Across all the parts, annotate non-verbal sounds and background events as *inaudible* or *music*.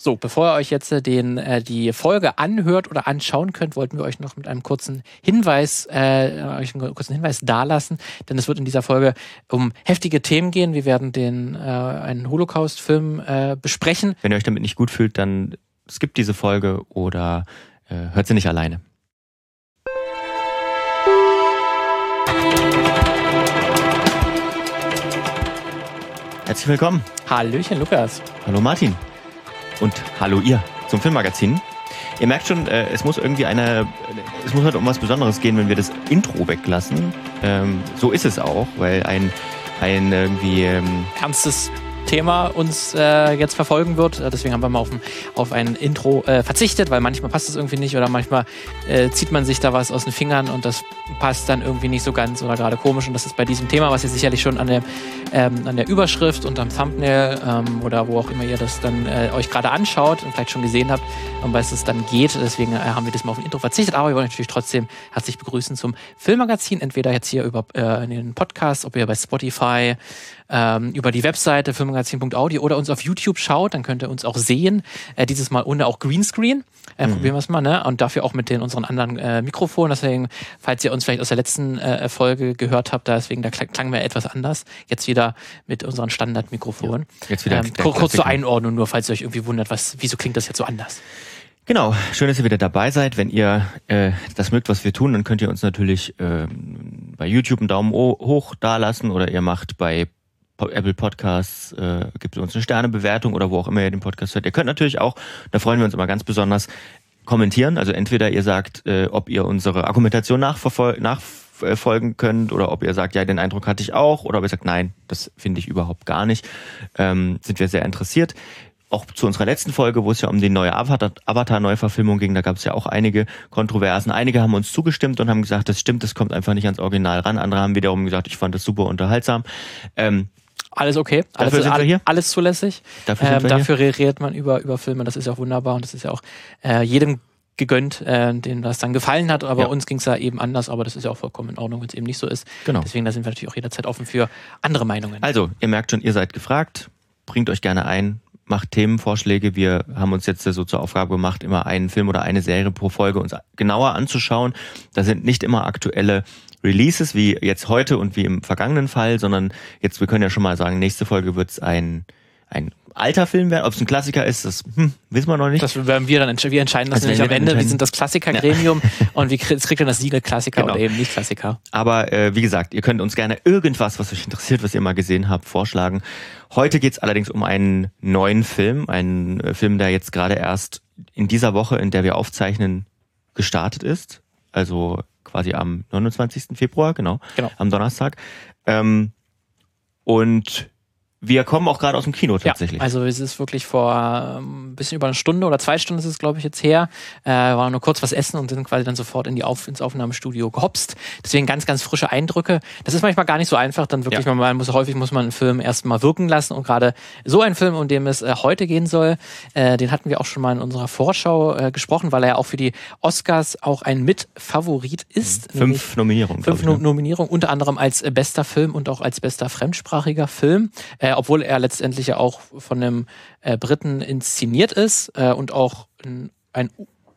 So, bevor ihr euch jetzt äh, den, äh, die Folge anhört oder anschauen könnt, wollten wir euch noch mit einem kurzen Hinweis, äh, euch einen kurzen Hinweis dalassen, denn es wird in dieser Folge um heftige Themen gehen. Wir werden den äh, einen Holocaust-Film äh, besprechen. Wenn ihr euch damit nicht gut fühlt, dann skippt diese Folge oder äh, hört sie nicht alleine. Herzlich willkommen. Hallöchen, Lukas. Hallo Martin. Und hallo ihr zum Filmmagazin. Ihr merkt schon, äh, es muss irgendwie eine, es muss halt um was Besonderes gehen, wenn wir das Intro weglassen. Ähm, so ist es auch, weil ein, ein irgendwie ähm, Ernstes Thema uns äh, jetzt verfolgen wird. Äh, deswegen haben wir mal auf ein, auf ein Intro äh, verzichtet, weil manchmal passt es irgendwie nicht oder manchmal äh, zieht man sich da was aus den Fingern und das passt dann irgendwie nicht so ganz oder gerade komisch. Und das ist bei diesem Thema, was ihr sicherlich schon an der, ähm, an der Überschrift und am Thumbnail ähm, oder wo auch immer ihr das dann äh, euch gerade anschaut und vielleicht schon gesehen habt, um was es dann geht. Deswegen äh, haben wir das mal auf ein Intro verzichtet. Aber wir wollen natürlich trotzdem herzlich begrüßen zum Filmmagazin. Entweder jetzt hier über in den Podcast, ob ihr bei Spotify, ähm, über die Webseite filmmagazin.audio oder uns auf YouTube schaut, dann könnt ihr uns auch sehen. Äh, dieses Mal ohne auch Greenscreen. Äh, mhm. Probieren wir es mal, ne? Und dafür auch mit den unseren anderen äh, Mikrofonen. Deswegen, falls ihr uns vielleicht aus der letzten äh, Folge gehört habt, deswegen da klang wir etwas anders. Jetzt wieder mit unseren Standardmikrofonen. Ja, jetzt wieder ähm, kurz zur Einordnung nur, falls ihr euch irgendwie wundert, was, wieso klingt das jetzt so anders? Genau, schön, dass ihr wieder dabei seid. Wenn ihr äh, das mögt, was wir tun, dann könnt ihr uns natürlich äh, bei YouTube einen Daumen hoch dalassen oder ihr macht bei Apple Podcasts, äh, gibt uns eine Sternebewertung oder wo auch immer ihr den Podcast hört. Ihr könnt natürlich auch, da freuen wir uns immer ganz besonders, kommentieren. Also entweder ihr sagt, äh, ob ihr unsere Argumentation nachfolgen könnt oder ob ihr sagt, ja, den Eindruck hatte ich auch oder ob ihr sagt, nein, das finde ich überhaupt gar nicht. Ähm, sind wir sehr interessiert. Auch zu unserer letzten Folge, wo es ja um die neue Avatar-Neuverfilmung ging, da gab es ja auch einige Kontroversen. Einige haben uns zugestimmt und haben gesagt, das stimmt, das kommt einfach nicht ans Original ran. Andere haben wiederum gesagt, ich fand das super unterhaltsam. Ähm, alles okay, alles, dafür sind wir hier. alles zulässig. Dafür, ähm, dafür redet man über, über Filme, das ist ja auch wunderbar und das ist ja auch äh, jedem gegönnt, äh, dem das dann gefallen hat. Aber ja. uns ging es ja eben anders, aber das ist ja auch vollkommen in Ordnung, wenn es eben nicht so ist. Genau. Deswegen da sind wir natürlich auch jederzeit offen für andere Meinungen. Also, ihr merkt schon, ihr seid gefragt, bringt euch gerne ein, macht Themenvorschläge. Wir haben uns jetzt so zur Aufgabe gemacht, immer einen Film oder eine Serie pro Folge uns genauer anzuschauen. Da sind nicht immer aktuelle Releases wie jetzt heute und wie im vergangenen Fall, sondern jetzt, wir können ja schon mal sagen, nächste Folge wird es ein, ein alter Film werden. Ob es ein Klassiker ist, das hm, wissen wir noch nicht. Das werden wir dann entsch wir entscheiden das also nämlich am Ende. Wir sind das Klassiker-Gremium ja. *laughs* und wir kriegt, kriegt dann das Siegel Klassiker genau. oder eben nicht Klassiker. Aber äh, wie gesagt, ihr könnt uns gerne irgendwas, was euch interessiert, was ihr mal gesehen habt, vorschlagen. Heute geht es allerdings um einen neuen Film, einen äh, Film, der jetzt gerade erst in dieser Woche, in der wir aufzeichnen, gestartet ist. Also quasi am 29. Februar, genau, genau. am Donnerstag. Ähm, und wir kommen auch gerade aus dem Kino tatsächlich. Ja, also es ist wirklich vor ein ähm, bisschen über eine Stunde oder zwei Stunden ist es, glaube ich, jetzt her. Äh, waren nur kurz was essen und sind quasi dann sofort in die Auf ins Aufnahmestudio gehopst. Deswegen ganz, ganz frische Eindrücke. Das ist manchmal gar nicht so einfach. Dann wirklich, ja. man muss häufig muss man einen Film erstmal wirken lassen. Und gerade so ein Film, um den es äh, heute gehen soll, äh, den hatten wir auch schon mal in unserer Vorschau äh, gesprochen, weil er ja auch für die Oscars auch ein Mitfavorit ist. Fünf Nominierungen. Fünf ich, ne? Nominierungen, unter anderem als bester Film und auch als bester fremdsprachiger Film. Äh, äh, obwohl er letztendlich ja auch von einem äh, Briten inszeniert ist äh, und auch ein, ein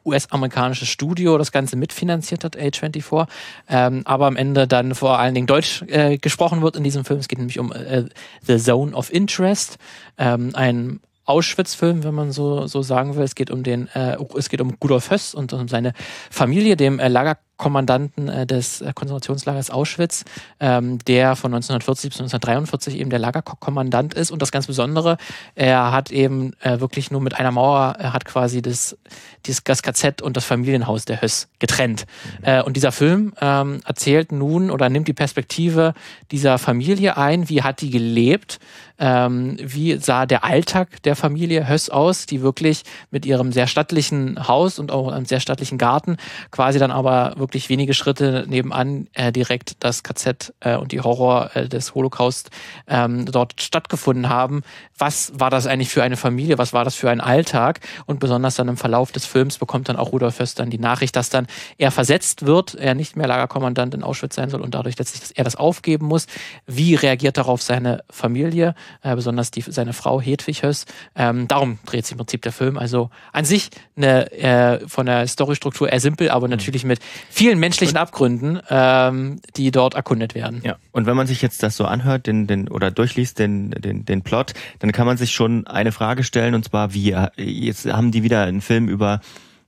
US-amerikanisches Studio das Ganze mitfinanziert hat, A24, ähm, aber am Ende dann vor allen Dingen Deutsch äh, gesprochen wird in diesem Film. Es geht nämlich um äh, The Zone of Interest, ähm, ein Auschwitz-Film, wenn man so, so sagen will. Es geht um den, äh, es geht um Rudolf Höss und um seine Familie, dem äh, Lager Kommandanten äh, des äh, Konzentrationslagers Auschwitz, ähm, der von 1940 bis 1943 eben der Lagerkommandant ist. Und das ganz Besondere, er hat eben äh, wirklich nur mit einer Mauer, er hat quasi das, dieses, das KZ und das Familienhaus der Höss getrennt. Mhm. Äh, und dieser Film ähm, erzählt nun oder nimmt die Perspektive dieser Familie ein, wie hat die gelebt, ähm, wie sah der Alltag der Familie Höss aus, die wirklich mit ihrem sehr stattlichen Haus und auch einem sehr stattlichen Garten quasi dann aber wirklich wirklich wenige Schritte nebenan äh, direkt das KZ äh, und die Horror äh, des Holocaust ähm, dort stattgefunden haben. Was war das eigentlich für eine Familie? Was war das für ein Alltag? Und besonders dann im Verlauf des Films bekommt dann auch Rudolf Höss dann die Nachricht, dass dann er versetzt wird, er nicht mehr Lagerkommandant in Auschwitz sein soll und dadurch letztlich, dass er das aufgeben muss. Wie reagiert darauf seine Familie, äh, besonders die, seine Frau Hedwig Höss? Ähm, darum dreht sich im Prinzip der Film. Also an sich eine äh, von der Storystruktur eher simpel, aber mhm. natürlich mit vielen menschlichen Abgründen, ähm, die dort erkundet werden. Ja. Und wenn man sich jetzt das so anhört, den, den oder durchliest den, den, den Plot, dann kann man sich schon eine Frage stellen und zwar wie jetzt haben die wieder einen Film über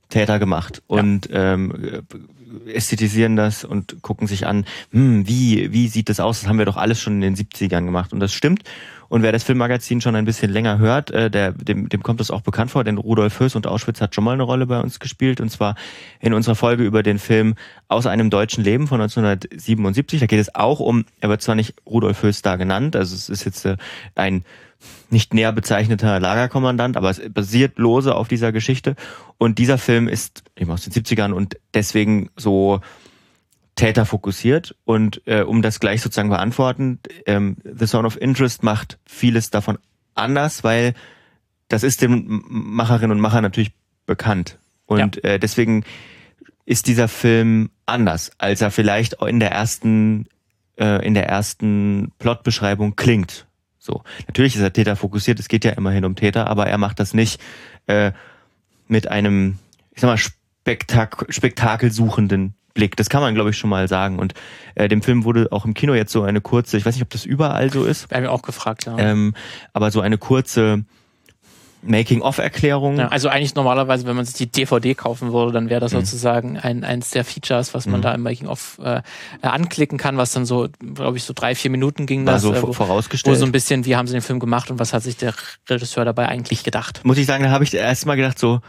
Täter gemacht und ja. ähm, ästhetisieren das und gucken sich an, hm, wie, wie sieht das aus? Das haben wir doch alles schon in den 70ern gemacht. Und das stimmt. Und wer das Filmmagazin schon ein bisschen länger hört, äh, der, dem, dem kommt das auch bekannt vor, denn Rudolf Höss und Auschwitz hat schon mal eine Rolle bei uns gespielt. Und zwar in unserer Folge über den Film Aus einem deutschen Leben von 1977. Da geht es auch um, er wird zwar nicht Rudolf Höss da genannt, also es ist jetzt äh, ein nicht näher bezeichneter Lagerkommandant, aber es basiert lose auf dieser Geschichte. Und dieser Film ist eben aus den 70ern und deswegen so Täter fokussiert und äh, um das gleich sozusagen beantworten, ähm, The Zone of Interest macht vieles davon anders, weil das ist den Macherinnen und Machern natürlich bekannt. Und ja. äh, deswegen ist dieser Film anders, als er vielleicht in der ersten äh, in der ersten Plotbeschreibung klingt. So, natürlich ist er Täter fokussiert, es geht ja immerhin um Täter, aber er macht das nicht äh, mit einem, ich sag mal, Spektak spektakelsuchenden Blick. Das kann man, glaube ich, schon mal sagen. Und äh, dem Film wurde auch im Kino jetzt so eine kurze, ich weiß nicht, ob das überall so ist. Wir haben ja auch gefragt, ja. Ähm, aber so eine kurze Making-of-Erklärung. Ja, also eigentlich normalerweise, wenn man sich die DVD kaufen würde, dann wäre das mhm. sozusagen ein, eins der Features, was man mhm. da im Making-of äh, anklicken kann, was dann so, glaube ich, so drei, vier Minuten ging. War das, so äh, wo, vorausgestellt. Wo so ein bisschen, wie haben sie den Film gemacht und was hat sich der Regisseur dabei eigentlich gedacht? Muss ich sagen, da habe ich erst mal gedacht so,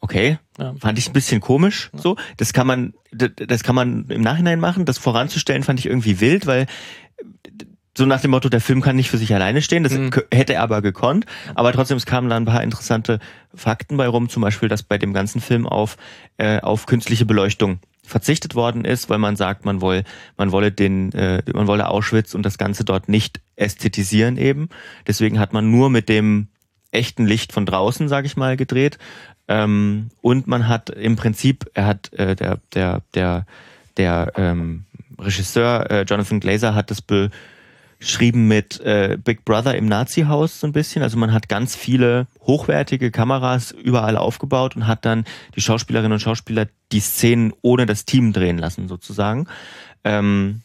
okay, ja. fand ich ein bisschen komisch. Ja. So, das kann man, das kann man im Nachhinein machen. Das voranzustellen fand ich irgendwie wild, weil so nach dem Motto, der Film kann nicht für sich alleine stehen. Das mhm. hätte er aber gekonnt. Aber trotzdem, es kamen da ein paar interessante Fakten bei rum. Zum Beispiel, dass bei dem ganzen Film auf äh, auf künstliche Beleuchtung verzichtet worden ist, weil man sagt, man wolle, man wolle den, äh, man wolle Auschwitz und das Ganze dort nicht ästhetisieren eben. Deswegen hat man nur mit dem echten Licht von draußen, sage ich mal, gedreht. Ähm, und man hat im Prinzip, er hat äh, der der der der ähm, Regisseur äh, Jonathan Glazer hat das beschrieben mit äh, Big Brother im Nazi-Haus so ein bisschen. Also man hat ganz viele hochwertige Kameras überall aufgebaut und hat dann die Schauspielerinnen und Schauspieler die Szenen ohne das Team drehen lassen sozusagen. Ähm,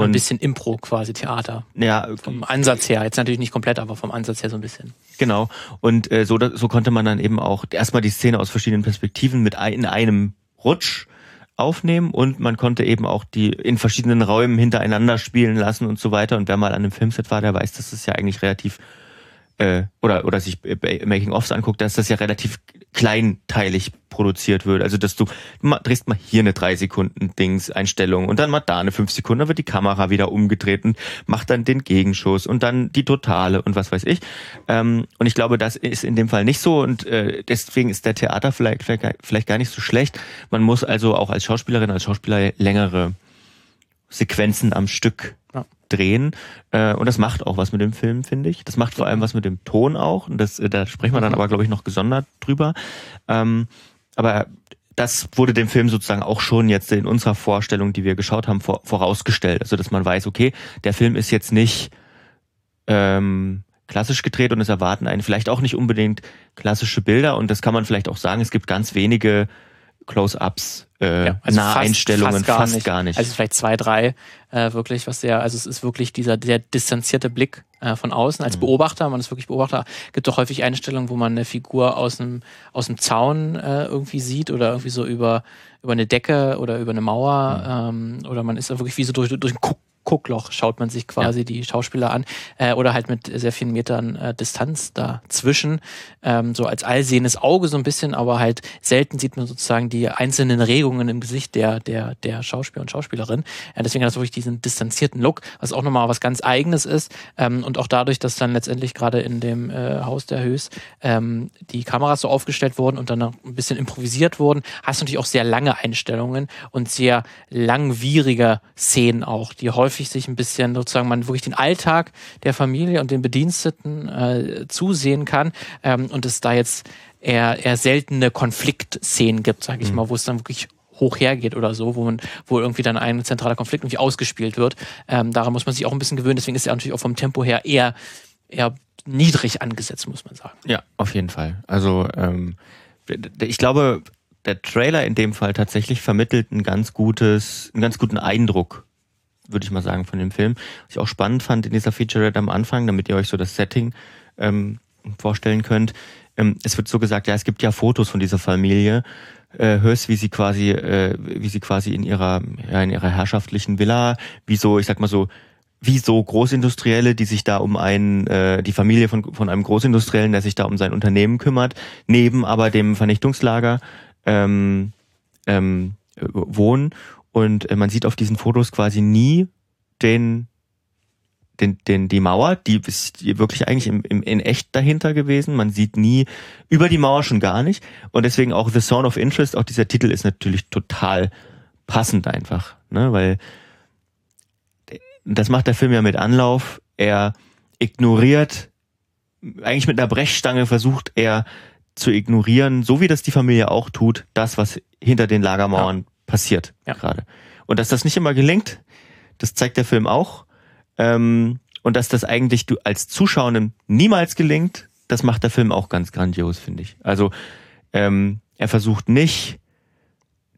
und ein bisschen Impro quasi Theater. Ja, vom Ansatz her. Jetzt natürlich nicht komplett, aber vom Ansatz her so ein bisschen. Genau. Und äh, so, so konnte man dann eben auch erstmal die Szene aus verschiedenen Perspektiven mit ein, in einem Rutsch aufnehmen und man konnte eben auch die in verschiedenen Räumen hintereinander spielen lassen und so weiter. Und wer mal an einem Filmset war, der weiß, dass das ja eigentlich relativ äh, oder oder sich Making-ofs anguckt, dass das ja relativ kleinteilig produziert wird. Also dass du, du drehst mal hier eine drei Sekunden Dings Einstellung und dann mal da eine fünf Sekunden, dann wird die Kamera wieder umgedreht und macht dann den Gegenschuss und dann die Totale und was weiß ich. Ähm, und ich glaube, das ist in dem Fall nicht so und äh, deswegen ist der Theater vielleicht, vielleicht gar nicht so schlecht. Man muss also auch als Schauspielerin, als Schauspieler längere Sequenzen am Stück. Drehen. Äh, und das macht auch was mit dem Film, finde ich. Das macht vor allem was mit dem Ton auch. Und das, äh, da sprechen wir dann aber, glaube ich, noch gesondert drüber. Ähm, aber das wurde dem Film sozusagen auch schon jetzt in unserer Vorstellung, die wir geschaut haben, vor, vorausgestellt. Also dass man weiß, okay, der Film ist jetzt nicht ähm, klassisch gedreht und es erwarten einen vielleicht auch nicht unbedingt klassische Bilder. Und das kann man vielleicht auch sagen. Es gibt ganz wenige Close-ups, äh, ja, also Naheinstellungen, fast, fast, gar, fast nicht. gar, nicht. Also vielleicht zwei, drei äh, wirklich, was sehr, also es ist wirklich dieser sehr distanzierte Blick äh, von außen als mhm. Beobachter, man ist wirklich Beobachter. Gibt doch häufig Einstellungen, wo man eine Figur aus dem aus dem Zaun äh, irgendwie sieht oder irgendwie so über über eine Decke oder über eine Mauer mhm. ähm, oder man ist da wirklich wie so durch durch ein Guckloch schaut man sich quasi ja. die Schauspieler an äh, oder halt mit sehr vielen Metern äh, Distanz dazwischen, ähm, so als allsehendes Auge so ein bisschen, aber halt selten sieht man sozusagen die einzelnen Regungen im Gesicht der der der Schauspieler und Schauspielerin. Ja, deswegen hat das wirklich diesen distanzierten Look, was auch nochmal was ganz Eigenes ist ähm, und auch dadurch, dass dann letztendlich gerade in dem äh, Haus der Höchst ähm, die Kameras so aufgestellt wurden und dann ein bisschen improvisiert wurden, hast du natürlich auch sehr lange Einstellungen und sehr langwierige Szenen auch, die häufig sich ein bisschen sozusagen man wirklich den Alltag der Familie und den Bediensteten äh, zusehen kann ähm, und es da jetzt eher, eher seltene Konfliktszenen gibt, sage ich mhm. mal, wo es dann wirklich hoch hergeht oder so, wo man, wo irgendwie dann ein zentraler Konflikt irgendwie ausgespielt wird. Ähm, daran muss man sich auch ein bisschen gewöhnen, deswegen ist er natürlich auch vom Tempo her eher, eher niedrig angesetzt, muss man sagen. Ja, auf jeden Fall. Also ähm, ich glaube, der Trailer in dem Fall tatsächlich vermittelt ein ganz gutes, einen ganz guten Eindruck, würde ich mal sagen, von dem Film. Was ich auch spannend fand in dieser Featurette am Anfang, damit ihr euch so das Setting ähm, vorstellen könnt. Ähm, es wird so gesagt, ja, es gibt ja Fotos von dieser Familie, äh, hörst, wie sie quasi, äh, wie sie quasi in ihrer, ja, in ihrer herrschaftlichen Villa, wie so, ich sag mal so, wie so Großindustrielle, die sich da um einen, äh, die Familie von, von einem Großindustriellen, der sich da um sein Unternehmen kümmert, neben aber dem Vernichtungslager ähm, ähm, wohnen. Und äh, man sieht auf diesen Fotos quasi nie den, den, den, die Mauer, die ist wirklich eigentlich im, im, in echt dahinter gewesen. Man sieht nie über die Mauer schon gar nicht. Und deswegen auch The Zone of Interest, auch dieser Titel ist natürlich total passend einfach, ne? weil das macht der Film ja mit Anlauf. Er ignoriert, eigentlich mit einer Brechstange versucht er zu ignorieren, so wie das die Familie auch tut, das, was hinter den Lagermauern ja. Passiert ja. gerade. Und dass das nicht immer gelingt, das zeigt der Film auch. Ähm, und dass das eigentlich du als Zuschauenden niemals gelingt, das macht der Film auch ganz grandios, finde ich. Also ähm, er versucht nicht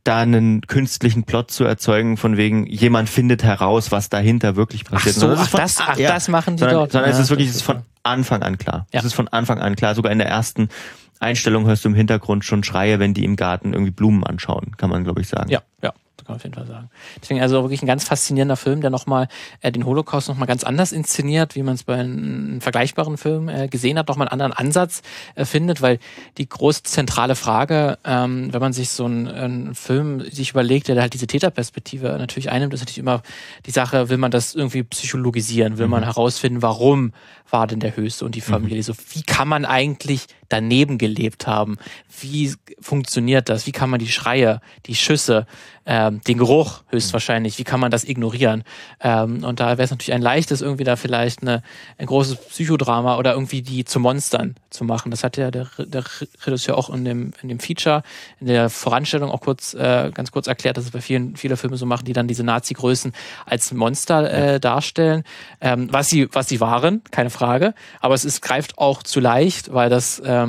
da einen künstlichen Plot zu erzeugen, von wegen jemand findet heraus, was dahinter wirklich passiert. Ach so, ach, von, das, ach ja, das machen die sondern, dort. Sondern ja, es ist wirklich ist von Anfang an klar. Ja. Es ist von Anfang an klar. Sogar in der ersten Einstellung hörst du im Hintergrund schon Schreie, wenn die im Garten irgendwie Blumen anschauen, kann man glaube ich sagen. Ja, ja kann man auf jeden Fall sagen. Deswegen also wirklich ein ganz faszinierender Film, der nochmal äh, den Holocaust nochmal ganz anders inszeniert, wie man es bei einem vergleichbaren Film äh, gesehen hat, nochmal einen anderen Ansatz äh, findet, weil die große zentrale Frage, ähm, wenn man sich so einen, einen Film sich überlegt, der halt diese Täterperspektive natürlich einnimmt, ist natürlich immer die Sache, will man das irgendwie psychologisieren, will mhm. man herausfinden, warum war denn der Höchste und die. Familie? Mhm. So, wie kann man eigentlich daneben gelebt haben? Wie funktioniert das? Wie kann man die Schreie, die Schüsse, ähm, den Geruch höchstwahrscheinlich, wie kann man das ignorieren? Ähm, und da wäre es natürlich ein leichtes, irgendwie da vielleicht eine, ein großes Psychodrama oder irgendwie die zu Monstern zu machen. Das hat ja der, der Regisseur auch in dem, in dem Feature, in der Voranstellung auch kurz, äh, ganz kurz erklärt, dass es bei vielen, viele Filme so machen, die dann diese Nazi-Größen als Monster äh, darstellen. Ähm, was sie, was sie waren, keine Frage. Aber es ist, greift auch zu leicht, weil das, ähm,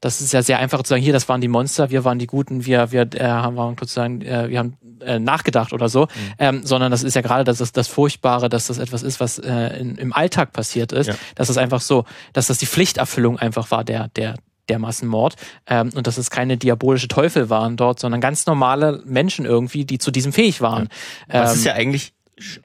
das ist ja sehr einfach zu sagen, hier, das waren die Monster, wir waren die Guten, wir, wir äh, haben sozusagen, äh, wir haben äh, nachgedacht oder so, mhm. ähm, sondern das ist ja gerade das, das Furchtbare, dass das etwas ist, was äh, in, im Alltag passiert ist, ja. dass das einfach so, dass das die Pflichterfüllung einfach war, der, der, der Massenmord ähm, und dass es keine diabolische Teufel waren dort, sondern ganz normale Menschen irgendwie, die zu diesem fähig waren. Ja. Das ähm, ist ja eigentlich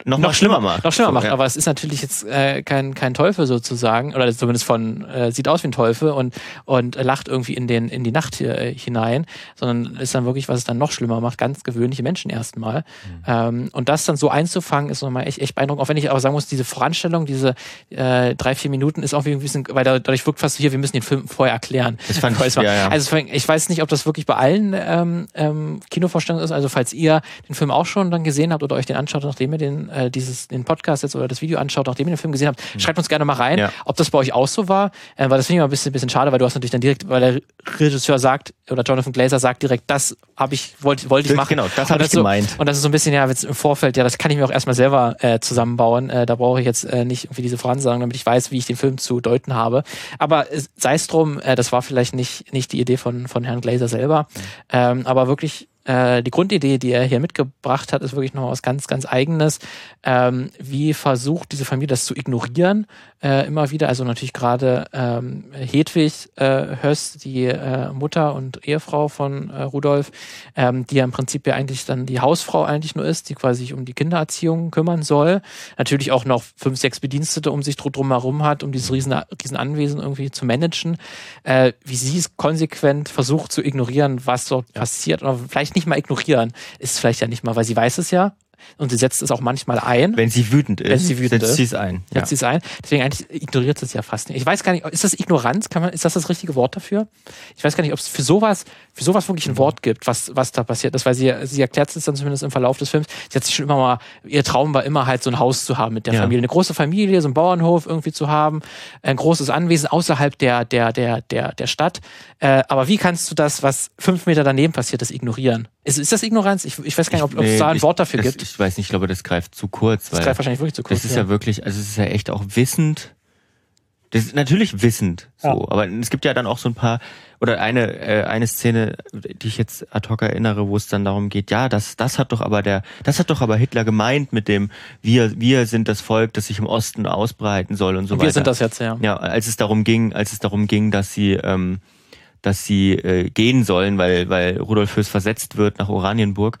noch, noch schlimmer macht. Noch schlimmer so, macht, ja. aber es ist natürlich jetzt äh, kein, kein Teufel sozusagen, oder zumindest von, äh, sieht aus wie ein Teufel und, und lacht irgendwie in, den, in die Nacht hier, äh, hinein, sondern ist dann wirklich, was es dann noch schlimmer macht, ganz gewöhnliche Menschen erstmal. Mhm. Ähm, und das dann so einzufangen, ist nochmal echt, echt beeindruckend, auch wenn ich aber sagen muss, diese Voranstellung, diese äh, drei, vier Minuten ist auch wie ein bisschen, weil dadurch wirkt fast so hier, wir müssen den Film vorher erklären. Das fand *laughs* ich, ja, ja. Also ich weiß nicht, ob das wirklich bei allen ähm, ähm, Kinovorstellungen ist, also falls ihr den Film auch schon dann gesehen habt oder euch den anschaut, nachdem ihr den, äh, dieses, den Podcast jetzt oder das Video anschaut, nachdem ihr den Film gesehen habt, mhm. schreibt uns gerne mal rein, ja. ob das bei euch auch so war, äh, weil das finde ich mal ein bisschen, bisschen schade, weil du hast natürlich dann direkt, weil der Regisseur sagt, oder Jonathan Glazer sagt direkt, das habe ich, wollte wollte ich machen. Genau, das habe ich so, gemeint. Und das ist so ein bisschen, ja, jetzt im Vorfeld, ja, das kann ich mir auch erstmal selber äh, zusammenbauen. Äh, da brauche ich jetzt äh, nicht irgendwie diese Voransagen, damit ich weiß, wie ich den Film zu deuten habe. Aber sei es drum, äh, das war vielleicht nicht, nicht die Idee von, von Herrn Glazer selber. Mhm. Ähm, aber wirklich äh, die Grundidee, die er hier mitgebracht hat, ist wirklich noch was ganz, ganz Eigenes. Ähm, wie versucht diese Familie das zu ignorieren? Äh, immer wieder, also natürlich gerade ähm, Hedwig äh, Höss, die äh, Mutter und Ehefrau von äh, Rudolf, ähm, die ja im Prinzip ja eigentlich dann die Hausfrau eigentlich nur ist, die quasi sich um die Kindererziehung kümmern soll. Natürlich auch noch fünf, sechs Bedienstete um sich drum herum hat, um dieses riesen, riesen Anwesen irgendwie zu managen. Äh, wie sie es konsequent versucht zu ignorieren, was dort ja. passiert, oder vielleicht nicht mal ignorieren, ist vielleicht ja nicht mal, weil sie weiß es ja, und sie setzt es auch manchmal ein. Wenn sie wütend ist, wenn sie wütend setzt ist, sie es ein. Ja. Setzt sie es ein. Deswegen eigentlich ignoriert sie es ja fast nicht. Ich weiß gar nicht, ist das Ignoranz? Kann man, ist das das richtige Wort dafür? Ich weiß gar nicht, ob es für sowas, für sowas wirklich ein mhm. Wort gibt, was, was da passiert ist, weil sie, sie erklärt es dann zumindest im Verlauf des Films. Sie hat sich schon immer mal, ihr Traum war immer halt so ein Haus zu haben mit der ja. Familie, eine große Familie, so einen Bauernhof irgendwie zu haben, ein großes Anwesen außerhalb der, der, der, der, der Stadt. Äh, aber wie kannst du das, was fünf Meter daneben passiert ist, ignorieren? Ist, ist das Ignoranz? Ich, ich weiß gar nicht, ob, ob es da ein Wort dafür das, gibt. Ich weiß nicht, ich glaube, das greift zu kurz. Das greift wahrscheinlich wirklich zu kurz. Das ist ja, ja wirklich, also es ist ja echt auch wissend. Das ist natürlich wissend, so. Ja. Aber es gibt ja dann auch so ein paar, oder eine, äh, eine Szene, die ich jetzt ad hoc erinnere, wo es dann darum geht, ja, das, das hat doch aber der, das hat doch aber Hitler gemeint mit dem, wir, wir sind das Volk, das sich im Osten ausbreiten soll und so und wir weiter. Wir sind das jetzt, ja. Ja, als es darum ging, als es darum ging, dass sie, ähm, dass sie äh, gehen sollen, weil, weil Rudolf Höß versetzt wird nach Oranienburg.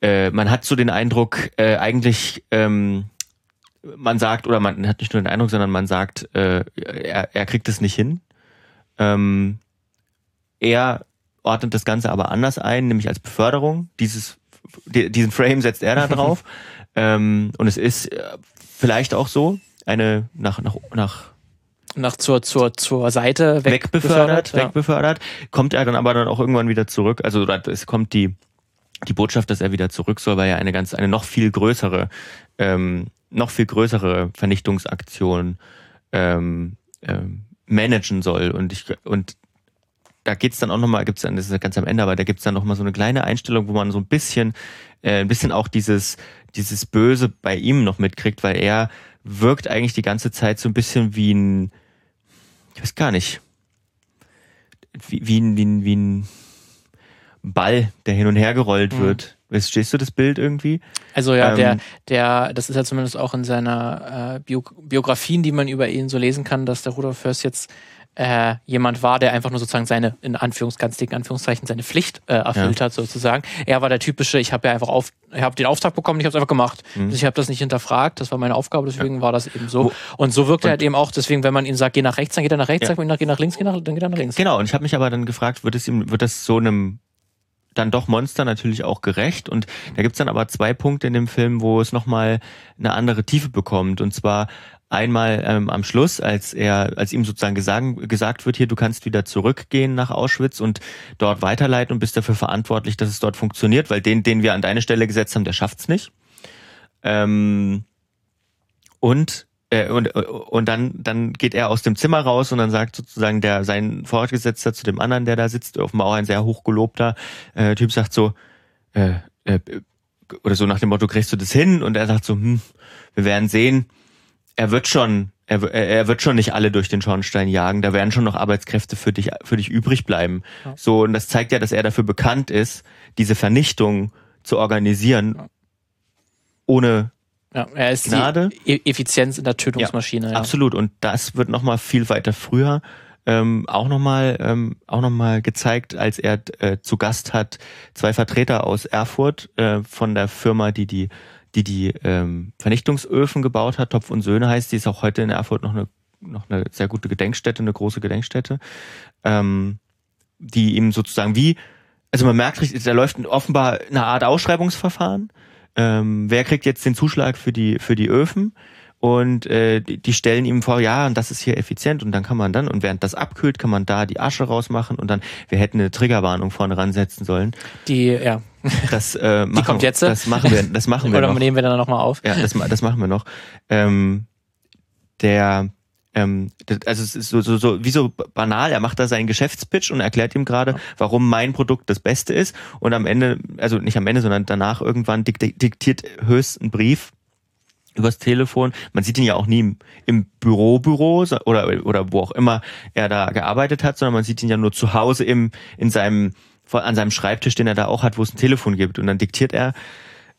Äh, man hat so den Eindruck, äh, eigentlich, ähm, man sagt, oder man hat nicht nur den Eindruck, sondern man sagt, äh, er, er kriegt es nicht hin. Ähm, er ordnet das Ganze aber anders ein, nämlich als Beförderung. Dieses, diesen Frame setzt er da drauf. *laughs* ähm, und es ist äh, vielleicht auch so, eine nach, nach, nach nach zur, zur, zur Seite weg wegbefördert, ja. wegbefördert, kommt er dann aber dann auch irgendwann wieder zurück. Also es kommt die, die Botschaft, dass er wieder zurück soll, weil er eine ganz, eine noch viel größere, ähm, noch viel größere Vernichtungsaktion ähm, ähm, managen soll. Und ich, und da geht's dann auch nochmal, gibt's dann, das ist ja ganz am Ende, aber da gibt's dann nochmal so eine kleine Einstellung, wo man so ein bisschen, äh, ein bisschen auch dieses, dieses Böse bei ihm noch mitkriegt, weil er wirkt eigentlich die ganze Zeit so ein bisschen wie ein, ich weiß gar nicht, wie, wie, ein, wie, ein, wie ein Ball, der hin und her gerollt mhm. wird. Stehst du das Bild irgendwie? Also ja, ähm, der, der, das ist ja zumindest auch in seiner äh, Bio Biografien, die man über ihn so lesen kann, dass der Rudolf First jetzt äh, jemand war, der einfach nur sozusagen seine, in Anführungs, ganz dicken Anführungszeichen, seine Pflicht äh, erfüllt ja. hat, sozusagen. Er war der typische, ich habe ja einfach auf, ich habe den Auftrag bekommen, ich habe es einfach gemacht. Mhm. Also ich habe das nicht hinterfragt, das war meine Aufgabe, deswegen ja. war das eben so. Und so wirkt er halt eben auch, deswegen, wenn man ihm sagt, geh nach rechts, dann geht er nach rechts, ja. sagt man ihm, geh nach links, geh nach, dann geht er nach links. Genau, und ich habe mich aber dann gefragt, wird es ihm, wird das so einem dann doch Monster natürlich auch gerecht. Und da gibt's dann aber zwei Punkte in dem Film, wo es nochmal eine andere Tiefe bekommt. Und zwar Einmal ähm, am Schluss, als er, als ihm sozusagen gesagt, gesagt wird, hier, du kannst wieder zurückgehen nach Auschwitz und dort weiterleiten und bist dafür verantwortlich, dass es dort funktioniert, weil den, den wir an deine Stelle gesetzt haben, der schafft's nicht. Ähm, und äh, und, und dann, dann geht er aus dem Zimmer raus und dann sagt sozusagen der sein Vorgesetzter zu dem anderen, der da sitzt, offenbar auch ein sehr hochgelobter äh, Typ, sagt so, äh, äh, oder so nach dem Motto, kriegst du das hin? Und er sagt so, hm, wir werden sehen er wird schon, er, er wird schon nicht alle durch den Schornstein jagen. Da werden schon noch Arbeitskräfte für dich, für dich übrig bleiben. Ja. So, und das zeigt ja, dass er dafür bekannt ist, diese Vernichtung zu organisieren, ja. ohne ja, er ist Gnade. die Effizienz in der Tötungsmaschine. Ja, ja. Absolut. Und das wird nochmal viel weiter früher ähm, auch nochmal ähm, auch noch mal gezeigt, als er äh, zu Gast hat zwei Vertreter aus Erfurt äh, von der Firma, die die die die ähm, Vernichtungsöfen gebaut hat. Topf und Söhne heißt, die ist auch heute in Erfurt noch eine, noch eine sehr gute Gedenkstätte, eine große Gedenkstätte, ähm, die ihm sozusagen wie, also man merkt richtig, da läuft offenbar eine Art Ausschreibungsverfahren. Ähm, wer kriegt jetzt den Zuschlag für die, für die Öfen? und äh, die, stellen ihm vor, ja, und das ist hier effizient und dann kann man dann, und während das abkühlt, kann man da die Asche rausmachen und dann, wir hätten eine Triggerwarnung vorne ransetzen sollen. Die, ja. *laughs* Das, äh, machen, die kommt jetzt. Das machen wir, das machen wir *laughs* Oder noch. nehmen wir dann nochmal auf. Ja, das, das machen wir noch. Ähm, der, ähm, also es ist so, so, so, wie so banal, er macht da seinen Geschäftspitch und erklärt ihm gerade, warum mein Produkt das Beste ist und am Ende, also nicht am Ende, sondern danach irgendwann diktiert Höchst einen Brief übers Telefon. Man sieht ihn ja auch nie im, im Büro, Büro oder, oder wo auch immer er da gearbeitet hat, sondern man sieht ihn ja nur zu Hause im, in seinem, an seinem Schreibtisch, den er da auch hat, wo es ein Telefon gibt. Und dann diktiert er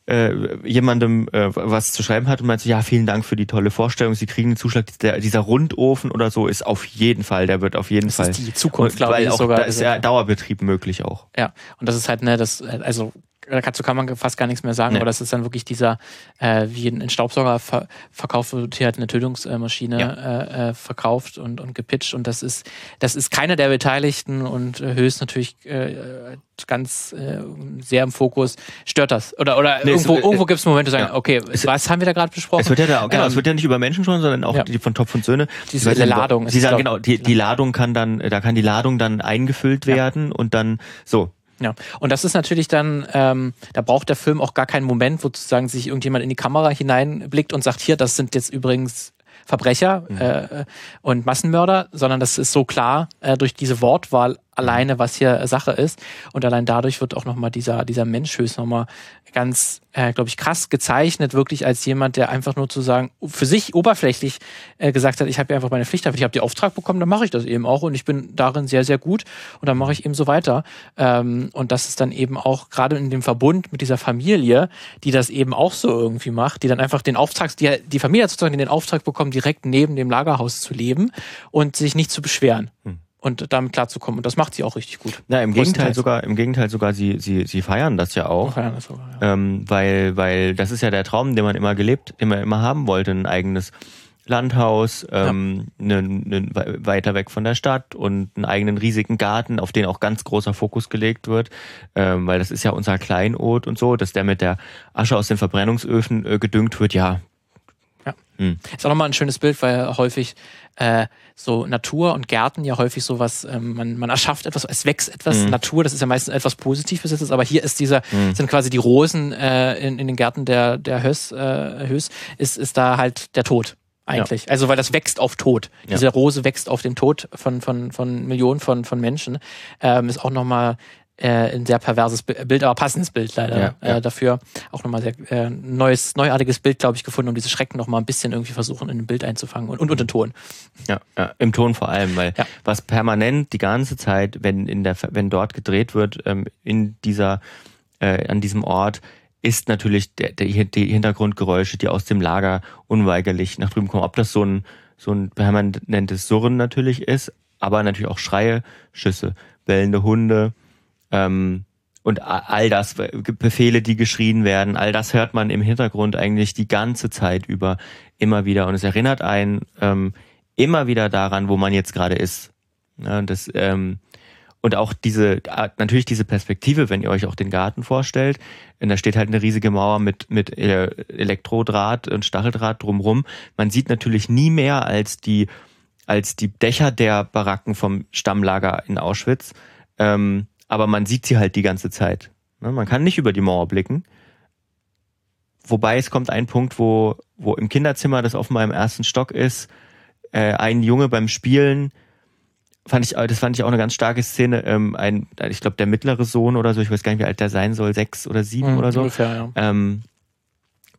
äh, jemandem äh, was zu schreiben hat und meint so, ja, vielen Dank für die tolle Vorstellung, Sie kriegen den Zuschlag. Der, dieser Rundofen oder so ist auf jeden Fall, der wird auf jeden das Fall. Das ist die Zukunft, glaube ich. Auch, sogar, da ist ja Dauerbetrieb möglich auch. Ja, und das ist halt, ne, das, also dazu kann man fast gar nichts mehr sagen, nee. aber das ist dann wirklich dieser, äh, wie ein Staubsauger ver verkauft wird, hier halt eine Tötungsmaschine ja. äh, äh, verkauft und, und gepitcht und das ist, das ist keiner der Beteiligten und äh, höchst natürlich äh, ganz äh, sehr im Fokus, stört das? Oder, oder nee, irgendwo, es, irgendwo gibt es Momente, sagen, ja. okay, es, was haben wir da gerade besprochen? Es wird ja da, genau, ähm, es wird ja nicht über Menschen schon, sondern auch ja. die von Topf und Söhne. Diese weiß, Ladung. Sie sagen genau, die, die Ladung kann dann, da kann die Ladung dann eingefüllt werden und dann so. Ja, und das ist natürlich dann, ähm, da braucht der Film auch gar keinen Moment, wo sozusagen sich irgendjemand in die Kamera hineinblickt und sagt, hier, das sind jetzt übrigens Verbrecher mhm. äh, und Massenmörder, sondern das ist so klar äh, durch diese Wortwahl alleine, was hier Sache ist. Und allein dadurch wird auch nochmal dieser, dieser Mensch höchst nochmal ganz, äh, glaube ich, krass gezeichnet, wirklich als jemand, der einfach nur zu sagen, für sich oberflächlich äh, gesagt hat, ich habe ja einfach meine Pflicht, ich habe die Auftrag bekommen, dann mache ich das eben auch und ich bin darin sehr, sehr gut und dann mache ich eben so weiter. Ähm, und das ist dann eben auch gerade in dem Verbund mit dieser Familie, die das eben auch so irgendwie macht, die dann einfach den Auftrag, die, die Familie hat sozusagen den Auftrag bekommen, direkt neben dem Lagerhaus zu leben und sich nicht zu beschweren. Hm und damit klarzukommen. Und das macht sie auch richtig gut. Na, im Gegenteil sogar, im Gegenteil sogar, sie, sie, sie feiern das ja auch. Feiern das sogar, ja. ähm, weil, weil das ist ja der Traum, den man immer gelebt, den man immer haben wollte, ein eigenes Landhaus, ähm, ja. ne, ne, weiter weg von der Stadt und einen eigenen riesigen Garten, auf den auch ganz großer Fokus gelegt wird, ähm, weil das ist ja unser Kleinod und so, dass der mit der Asche aus den Verbrennungsöfen äh, gedüngt wird, ja. Ja. Hm. Ist auch nochmal ein schönes Bild, weil häufig äh, so Natur und Gärten ja häufig sowas, ähm, man, man erschafft etwas, es wächst etwas, mhm. Natur, das ist ja meistens etwas positiv besetztes, aber hier ist dieser, mhm. sind quasi die Rosen äh, in, in den Gärten der, der Hös, äh, Hös ist, ist da halt der Tod eigentlich. Ja. Also weil das wächst auf Tod. Ja. Diese Rose wächst auf den Tod von, von, von Millionen von, von Menschen. Ähm, ist auch nochmal äh, ein sehr perverses Bild, aber passendes Bild leider ja, ja. Äh, dafür. Auch nochmal sehr äh, neues, neuartiges Bild, glaube ich, gefunden, um diese Schrecken nochmal ein bisschen irgendwie versuchen, in ein Bild einzufangen und, und, und den Ton. Ja, ja, im Ton vor allem, weil was permanent die ganze Zeit, wenn in der, wenn dort gedreht wird, ähm, in dieser, äh, an diesem Ort, ist natürlich der, der, die Hintergrundgeräusche, die aus dem Lager unweigerlich nach drüben kommen. Ob das so ein, so ein permanentes Surren natürlich ist, aber natürlich auch Schreie, Schüsse, bellende Hunde, ähm, und all das, Befehle, die geschrien werden, all das hört man im Hintergrund eigentlich die ganze Zeit über immer wieder. Und es erinnert einen ähm, immer wieder daran, wo man jetzt gerade ist. Ja, das, ähm, und auch diese, natürlich diese Perspektive, wenn ihr euch auch den Garten vorstellt, und da steht halt eine riesige Mauer mit, mit Elektrodraht und Stacheldraht drumrum. Man sieht natürlich nie mehr als die, als die Dächer der Baracken vom Stammlager in Auschwitz. Ähm, aber man sieht sie halt die ganze Zeit. Ne? Man kann nicht über die Mauer blicken. Wobei es kommt ein Punkt, wo, wo im Kinderzimmer, das offenbar im ersten Stock ist, äh, ein Junge beim Spielen, fand ich, das fand ich auch eine ganz starke Szene, ähm, ein, ich glaube, der mittlere Sohn oder so, ich weiß gar nicht, wie alt der sein soll, sechs oder sieben mhm, oder so, ungefähr, ja. ähm,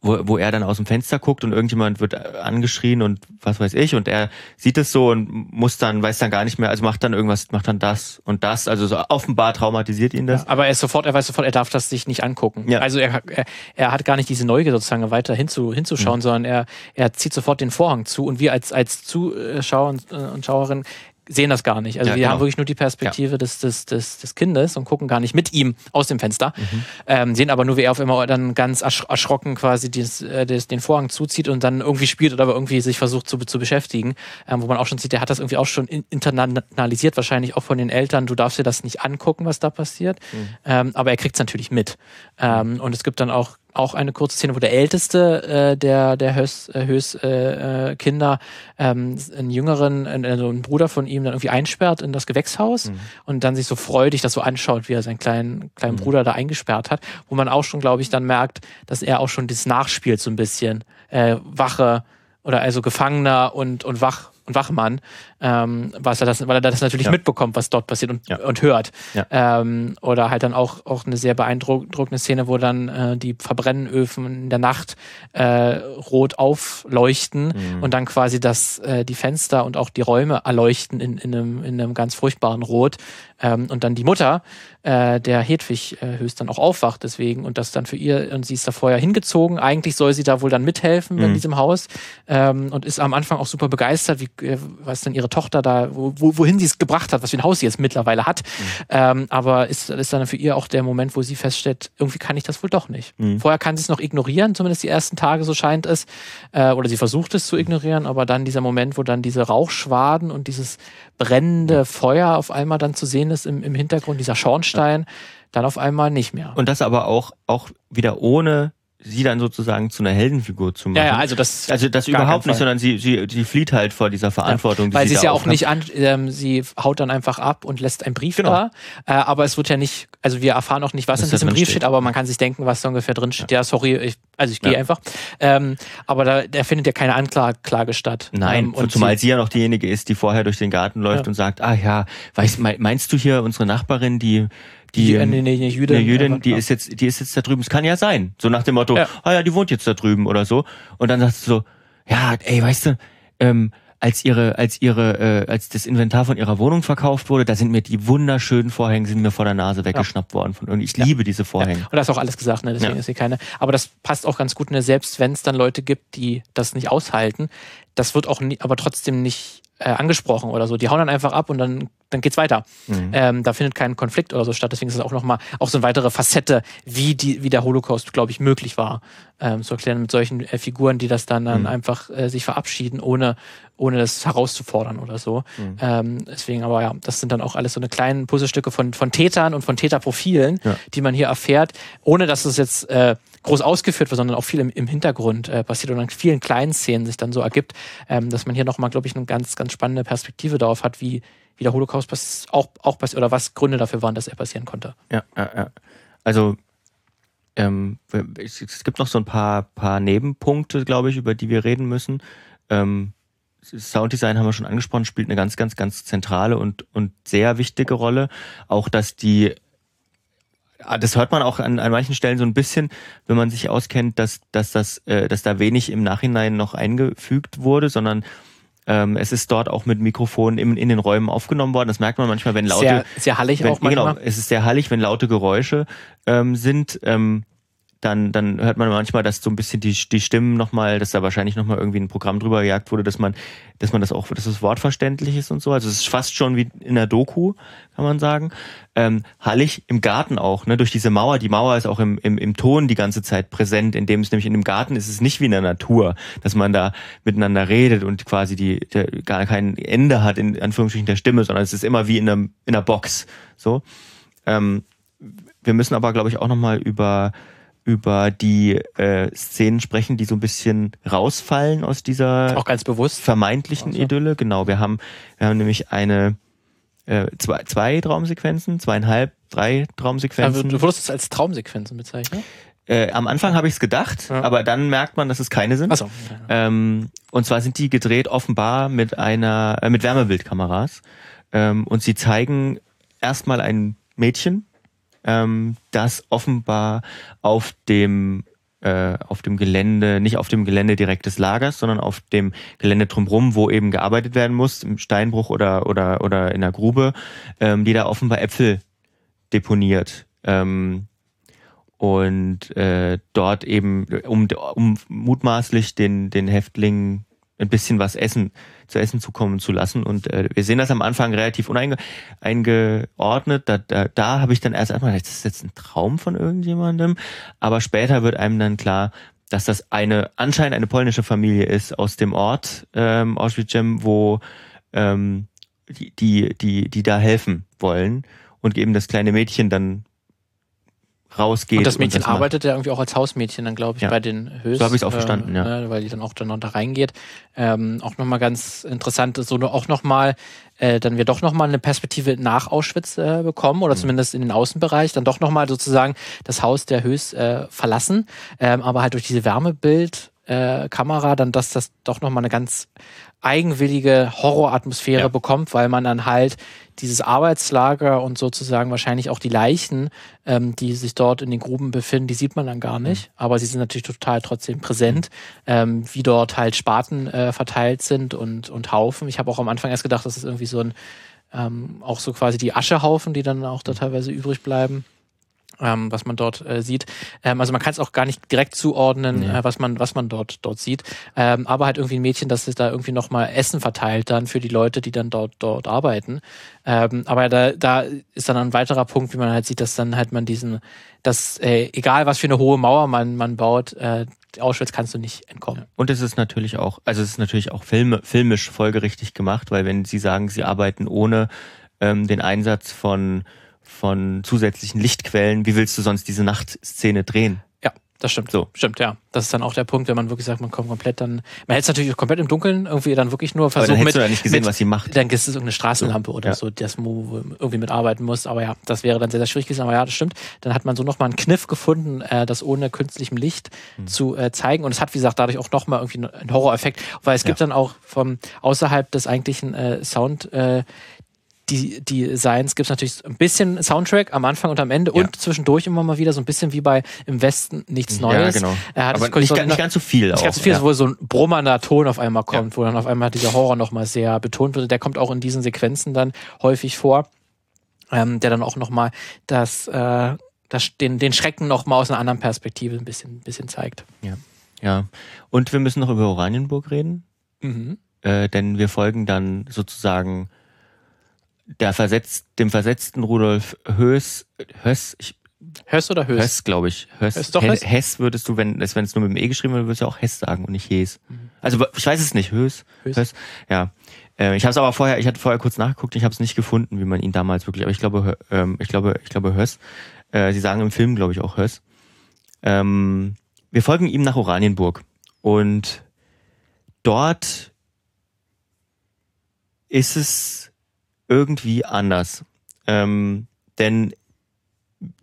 wo, wo er dann aus dem Fenster guckt und irgendjemand wird angeschrien und was weiß ich und er sieht es so und muss dann, weiß dann gar nicht mehr, also macht dann irgendwas, macht dann das und das, also so offenbar traumatisiert ihn das. Ja, aber er ist sofort, er weiß sofort, er darf das sich nicht angucken. Ja. Also er, er, er hat gar nicht diese Neugier sozusagen weiter hinzu, hinzuschauen, mhm. sondern er, er zieht sofort den Vorhang zu und wir als, als Zuschauer und, äh, und Schauerin sehen das gar nicht. Also ja, wir genau. haben wirklich nur die Perspektive ja. des, des, des, des Kindes und gucken gar nicht mit ihm aus dem Fenster, mhm. ähm, sehen aber nur, wie er auf immer dann ganz ersch erschrocken quasi des, äh, des, den Vorhang zuzieht und dann irgendwie spielt oder irgendwie sich versucht zu, zu beschäftigen, ähm, wo man auch schon sieht, der hat das irgendwie auch schon internalisiert, wahrscheinlich auch von den Eltern, du darfst dir das nicht angucken, was da passiert, mhm. ähm, aber er kriegt es natürlich mit. Ähm, und es gibt dann auch auch eine kurze Szene, wo der älteste äh, der der Hös, äh, Hös äh, äh, Kinder ähm, einen jüngeren, also einen Bruder von ihm dann irgendwie einsperrt in das Gewächshaus mhm. und dann sich so freudig das so anschaut, wie er seinen kleinen kleinen mhm. Bruder da eingesperrt hat, wo man auch schon, glaube ich, dann merkt, dass er auch schon das nachspielt so ein bisschen äh, Wache oder also Gefangener und und wach Wachmann, ähm, was er das, weil er das natürlich Ja. mitbekommt, was dort passiert und, Ja. und hört. Ja. Ähm, oder halt dann auch, auch eine sehr beeindruckende Szene, wo dann äh, die Verbrennöfen in der Nacht äh, rot aufleuchten Mhm. und dann quasi das, äh, die Fenster und auch die Räume erleuchten in, in, einem, in einem ganz furchtbaren Rot. Ähm, und dann die Mutter, äh, der Hedwig äh, höchst dann auch aufwacht deswegen und das dann für ihr, und sie ist da vorher hingezogen. Eigentlich soll sie da wohl dann mithelfen in Mhm. diesem Haus ähm, und ist am Anfang auch super begeistert, wie, was denn ihre Tochter da, wo, wo, wohin sie es gebracht hat, was für ein Haus sie jetzt mittlerweile hat. Ähm, aber ist, ist dann für ihr auch der Moment, wo sie feststellt, irgendwie kann ich das wohl doch nicht. Mhm. Vorher kann sie es noch ignorieren, zumindest die ersten Tage, so scheint es. Äh, oder sie versucht es zu ignorieren, aber dann dieser Moment, wo dann diese Rauchschwaden und dieses brennende Feuer auf einmal dann zu sehen ist im, im Hintergrund, dieser Schornstein, dann auf einmal nicht mehr. Und das aber auch, auch wieder ohne sie dann sozusagen zu einer Heldenfigur zu machen. ja, ja, also das, also das überhaupt nicht, sondern sie, sie, sie flieht halt vor dieser Verantwortung, die weil sie es da ja auch nicht an, ähm, sie haut dann einfach ab und lässt einen Brief Genau. da. Äh, aber es wird ja nicht, also wir erfahren auch nicht, was, Was in diesem Brief steht. steht, aber man kann sich denken, was da ungefähr drin steht. Ja, sorry, ich, also ich gehe Ja. einfach. Ähm, aber da, da findet ja keine Anklage statt. Nein, ähm, und zumal sie, sie ja noch diejenige ist, die vorher durch den Garten läuft Ja. und sagt, ah ja, weißt, mei- meinst du hier unsere Nachbarin, die die, die, äh, nee, nee, nee, Jüdin, eine Jüdin, die ist jetzt, die ist jetzt da drüben. Es kann ja sein. So nach dem Motto, Ja. ah ja, die wohnt jetzt da drüben oder so. Und dann sagt sie so, ja, ey, weißt du, ähm, als ihre, als ihre, äh, als das Inventar von ihrer Wohnung verkauft wurde, da sind mir die wunderschönen Vorhänge sind mir vor der Nase weggeschnappt worden von und ich liebe diese Vorhänge. Und da ist auch alles gesagt, ne? deswegen Ja. ist hier keine. Aber das passt auch ganz gut, ne? selbst wenn es dann Leute gibt, die das nicht aushalten, das wird auch nie, aber trotzdem nicht äh, angesprochen oder so. Die hauen dann einfach ab und dann, dann geht's weiter. Mhm. Ähm, da findet kein Konflikt oder so statt. Deswegen ist es auch nochmal auch so eine weitere Facette, wie, die, wie der Holocaust, glaube ich, möglich war, ähm, zu erklären mit solchen äh, Figuren, die das dann, dann Mhm. einfach äh, sich verabschieden, ohne, ohne das herauszufordern oder so. Mhm. Ähm, deswegen, aber ja, das sind dann auch alles so eine kleinen Puzzlestücke von, von Tätern und von Täterprofilen, Ja. die man hier erfährt, ohne dass es jetzt äh, groß ausgeführt wird, sondern auch viel im, im Hintergrund äh, passiert und an vielen kleinen Szenen sich dann so ergibt, ähm, dass man hier nochmal, glaube ich, eine ganz, ganz spannende Perspektive darauf hat, wie, wie der Holocaust pass auch, auch passiert oder was Gründe dafür waren, dass er passieren konnte. Ja, ja, ja. Also ähm, es, es gibt noch so ein paar, paar Nebenpunkte, glaube ich, über die wir reden müssen. Ähm, Sounddesign haben wir schon angesprochen, spielt eine ganz, ganz, ganz zentrale und, und sehr wichtige Rolle. Auch, dass die, ah, das hört man auch an, an manchen Stellen so ein bisschen, wenn man sich auskennt, dass, dass, das, äh, dass da wenig im Nachhinein noch eingefügt wurde, sondern ähm, es ist dort auch mit Mikrofonen in, in den Räumen aufgenommen worden. Das merkt man manchmal, wenn laute, Sehr, sehr hallig wenn, auch manchmal. Genau, es ist sehr hallig, wenn laute Geräusche ähm, sind. Ähm, dann, dann hört man manchmal, dass so ein bisschen die, die Stimmen nochmal, dass da wahrscheinlich nochmal irgendwie ein Programm drüber gejagt wurde, dass man, dass man das auch, dass das Wort verständlich ist und so. Also es ist fast schon wie in der Doku, kann man sagen. Ähm, hallig im Garten auch, ne, durch diese Mauer. Die Mauer ist auch im, im, im Ton die ganze Zeit präsent, indem es nämlich in dem Garten ist es nicht wie in der Natur, dass man da miteinander redet und quasi die, der, gar kein Ende hat in Anführungsstrichen der Stimme, sondern es ist immer wie in einer, in einer Box. So. Ähm, wir müssen aber, glaube ich, auch nochmal über über die äh, Szenen sprechen, die so ein bisschen rausfallen aus dieser Auch ganz bewusst. vermeintlichen Also. Idylle. Genau, wir haben, wir haben nämlich eine äh, zwei, zwei Traumsequenzen, zweieinhalb, drei Also, Traumsequenzen. du würdest es als Traumsequenzen bezeichnen? Äh, am Anfang habe ich es gedacht, Ja. aber dann merkt man, dass es keine sind. Achso. Ähm, und zwar sind die gedreht offenbar mit einer, äh, mit Wärmebildkameras. Ähm, und sie zeigen erstmal ein Mädchen, ähm, das offenbar auf dem äh, auf dem Gelände, nicht auf dem Gelände direkt des Lagers, sondern auf dem Gelände drumherum, wo eben gearbeitet werden muss, im Steinbruch oder oder oder in der Grube, ähm, die da offenbar Äpfel deponiert. Ähm, und äh, dort eben, um, um mutmaßlich den, den Häftlingen ein bisschen was essen, zu essen zukommen zu lassen. Und äh, wir sehen das am Anfang relativ uneingeordnet. Da, da, da habe ich dann erst einmal gedacht, das ist jetzt ein Traum von irgendjemandem. Aber später wird einem dann klar, dass das eine anscheinend eine polnische Familie ist aus dem Ort ähm, Auschwitz, wo ähm, die, die, die, die da helfen wollen und eben das kleine Mädchen dann rausgeht. Und das Mädchen macht. arbeitet ja irgendwie auch als Hausmädchen dann, glaube ich, Ja. bei den Höchst. So hab ich's auch verstanden, ja. Ne, weil die dann auch dann noch da reingeht. Ähm, auch nochmal ganz interessant, so nur auch nochmal, äh, dann wir doch nochmal eine Perspektive nach Auschwitz äh, bekommen Mhm. oder zumindest in den Außenbereich, dann doch nochmal sozusagen das Haus der Höchst äh, verlassen, ähm, aber halt durch diese Wärmebild äh, Kamera dann, dass das doch nochmal eine ganz eigenwillige Horroratmosphäre ja. bekommt, weil man dann halt dieses Arbeitslager und sozusagen wahrscheinlich auch die Leichen, ähm, die sich dort in den Gruben befinden, die sieht man dann gar nicht. Mhm. Aber sie sind natürlich total trotzdem präsent, ähm, wie dort halt Spaten äh, verteilt sind und, und Haufen. Ich habe auch am Anfang erst gedacht, das ist irgendwie so ein, ähm, auch so quasi die Aschehaufen, die dann auch da teilweise übrig bleiben ähm, was man dort äh, sieht. Ähm, also man kann es auch gar nicht direkt zuordnen, nee. äh, was man was man dort dort sieht. Ähm, aber halt irgendwie ein Mädchen, das da irgendwie noch mal Essen verteilt dann für die Leute, die dann dort dort arbeiten. Ähm, aber da da ist dann ein weiterer Punkt, wie man halt sieht, dass dann halt man diesen, dass äh, egal was für eine hohe Mauer man man baut, äh, Auschwitz kannst du nicht entkommen. Und es ist natürlich auch, also es ist natürlich auch Filme, filmisch folgerichtig gemacht, weil wenn Sie sagen, Sie arbeiten ohne ähm, den Einsatz von von zusätzlichen Lichtquellen. Wie willst du sonst diese Nachtszene drehen? Ja, das stimmt. So. Stimmt, ja. Das ist dann auch der Punkt, wenn man wirklich sagt, man kommt komplett dann. Man hätte es natürlich komplett im Dunkeln irgendwie dann wirklich nur versuchen. Aber dann hättest mit, du ja nicht gesehen, mit, was sie macht. Dann ist es irgendeine Straßenlampe so. oder ja. so, das wo irgendwie mitarbeiten muss. Aber ja, das wäre dann sehr, sehr schwierig gewesen. Aber ja, das stimmt. Dann hat man so nochmal einen Kniff gefunden, äh, das ohne künstlichem Licht hm. zu äh, zeigen. Und es hat, wie gesagt, dadurch auch nochmal irgendwie einen Horror-Effekt. Weil es gibt ja. dann auch vom außerhalb des eigentlichen äh, Sound äh, die, Science gibt es natürlich ein bisschen Soundtrack am Anfang und am Ende ja. und zwischendurch immer mal wieder so ein bisschen wie bei Im Westen nichts Neues. Ja, genau. Er hat Aber nicht, so, nicht, ganz so viel. Nicht auch, ganz so viel, ja. wo so ein brummernder Ton auf einmal kommt, ja. wo dann auf einmal dieser Horror nochmal sehr betont wird. Der kommt auch in diesen Sequenzen dann häufig vor, ähm, der dann auch nochmal das, äh, das, den, den Schrecken nochmal aus einer anderen Perspektive ein bisschen, ein bisschen zeigt. Ja. ja. Und wir müssen noch über Oranienburg reden. Mhm. Äh, denn wir folgen dann sozusagen der versetzt, dem versetzten Rudolf Höß, Höß, ich, Höss oder Höß? Höss, glaube ich. Höss. Höss, doch Hess, Hess würdest du, wenn es wenn es nur mit dem E geschrieben wird, würdest du auch Hess sagen und nicht Hes. Mhm. Also ich weiß es nicht, Höß. Höß. Höss. Ja. Äh, ich habe es aber vorher, ich hatte vorher kurz nachgeguckt, ich habe es nicht gefunden, wie man ihn damals wirklich, aber ich glaube, ähm, ich glaube, ich glaube Höss. Äh, sie sagen im Film, glaube ich, auch Höss. Ähm, wir folgen ihm nach Oranienburg und dort ist es irgendwie anders. Ähm, denn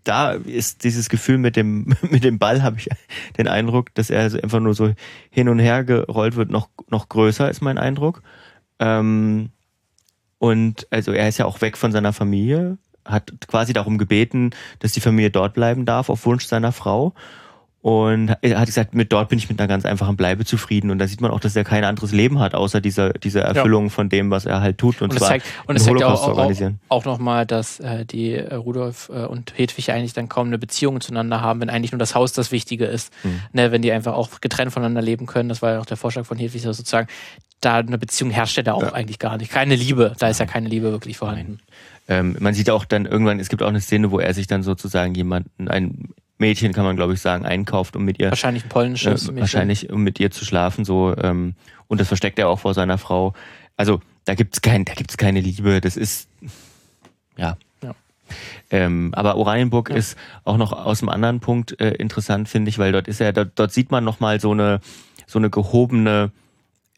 da ist dieses Gefühl mit dem, *laughs* mit dem Ball, habe ich *laughs* den Eindruck, dass er einfach nur so hin und her gerollt wird, noch, noch größer ist mein Eindruck. Ähm, und also er ist ja auch weg von seiner Familie, hat quasi darum gebeten, dass die Familie dort bleiben darf, auf Wunsch seiner Frau. Und er hat gesagt, mit dort bin ich mit einer ganz einfachen Bleibe zufrieden. Und da sieht man auch, dass er kein anderes Leben hat, außer dieser, dieser Erfüllung ja. von dem, was er halt tut. Und, und zwar zeigt, und es zeigt auch, auch, auch nochmal, dass äh, die äh, Rudolf äh, und Hedwig eigentlich dann kaum eine Beziehung zueinander haben, wenn eigentlich nur das Haus das Wichtige ist. Mhm. Ne, wenn die einfach auch getrennt voneinander leben können. Das war ja auch der Vorschlag von Hedwig, sozusagen. Da eine Beziehung herrscht ja da auch ja. eigentlich gar nicht. Keine Liebe. Da ist ja keine Liebe wirklich vorhanden. Ähm, man sieht auch dann irgendwann, es gibt auch eine Szene, wo er sich dann sozusagen jemanden, ein Mädchen, kann man glaube ich sagen, einkauft, um mit ihr wahrscheinlich ein polnisches äh, wahrscheinlich um mit ihr zu schlafen so ähm, und das versteckt er auch vor seiner Frau. Also da gibt's kein, da gibt's keine Liebe. Das ist ja. ja. Ähm, aber Oranienburg ja. ist auch noch aus einem anderen Punkt äh, interessant, finde ich, weil dort ist er, dort, dort sieht man noch mal so eine so eine gehobene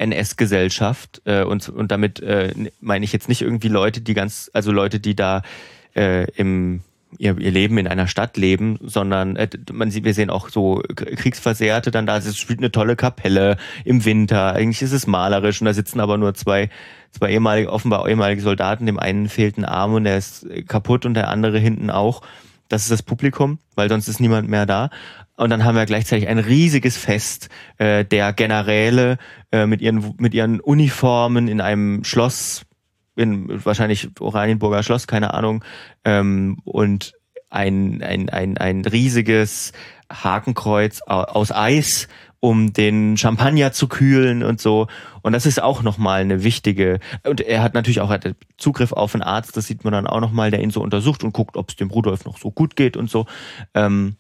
NS-Gesellschaft äh, und und damit äh, meine ich jetzt nicht irgendwie Leute, die ganz, also Leute, die da äh, im ihr, ihr Leben in einer Stadt leben, sondern äh, man sieht, wir sehen auch so Kriegsversehrte dann da, es spielt eine tolle Kapelle im Winter, eigentlich ist es malerisch und da sitzen aber nur zwei, zwei ehemalige, offenbar ehemalige Soldaten, dem einen fehlt ein Arm und der ist kaputt und der andere hinten auch. Das ist das Publikum, weil sonst ist niemand mehr da. Und dann haben wir gleichzeitig ein riesiges Fest äh, der Generäle äh, mit ihren mit ihren Uniformen in einem Schloss in wahrscheinlich Oranienburger Schloss, keine Ahnung, ähm, und ein, ein, ein, ein riesiges Hakenkreuz aus Eis, um den Champagner zu kühlen und so. Und das ist auch nochmal eine wichtige, und er hat natürlich auch Zugriff auf einen Arzt, das sieht man dann auch nochmal, der ihn so untersucht und guckt, ob es dem Rudolf noch so gut geht und so. Ähm,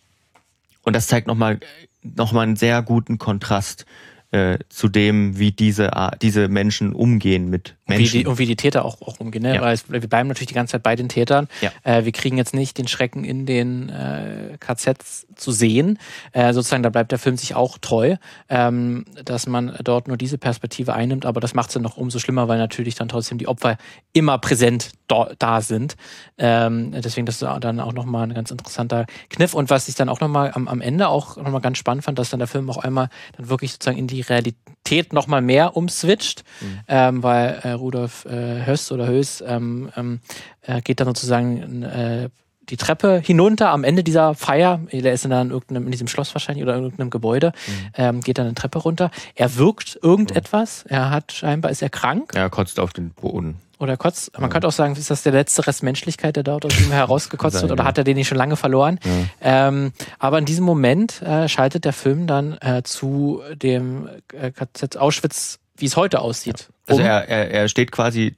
und das zeigt nochmal noch mal einen sehr guten Kontrast äh, zu dem, wie diese, diese Menschen umgehen mit Menschen. Und wie die, und wie die Täter auch, auch umgehen. Ne? Ja. Weil es, wir bleiben natürlich die ganze Zeit bei den Tätern. Ja. Äh, wir kriegen jetzt nicht den Schrecken in den äh, KZs zu sehen. Äh, sozusagen, da bleibt der Film sich auch treu, ähm, dass man dort nur diese Perspektive einnimmt. Aber das macht es dann noch umso schlimmer, weil natürlich dann trotzdem die Opfer immer präsent da, da sind. Ähm, deswegen das ist dann auch nochmal ein ganz interessanter Kniff. Und was ich dann auch nochmal am, am Ende auch nochmal ganz spannend fand, dass dann der Film auch einmal dann wirklich sozusagen in die Realität nochmal mehr umswitcht, mhm. ähm, weil äh, Rudolf äh, Höss oder Höss ähm, ähm, äh, geht dann sozusagen äh, die Treppe hinunter am Ende dieser Feier. Der ist dann in, irgendeinem, in diesem Schloss wahrscheinlich oder in irgendeinem Gebäude, mhm. ähm, geht dann eine Treppe runter. Er wirkt irgendetwas. Er hat scheinbar, ist er krank. Er kotzt auf den Boden. Oder kotzt. Man ja. könnte auch sagen, ist das der letzte Rest Menschlichkeit, der dort aus ihm herausgekotzt wird, oder hat er den nicht schon lange verloren? Ja. Ähm, aber in diesem Moment äh, schaltet der Film dann äh, zu dem äh, KZ Auschwitz, wie es heute aussieht. Also um. er, er, er steht quasi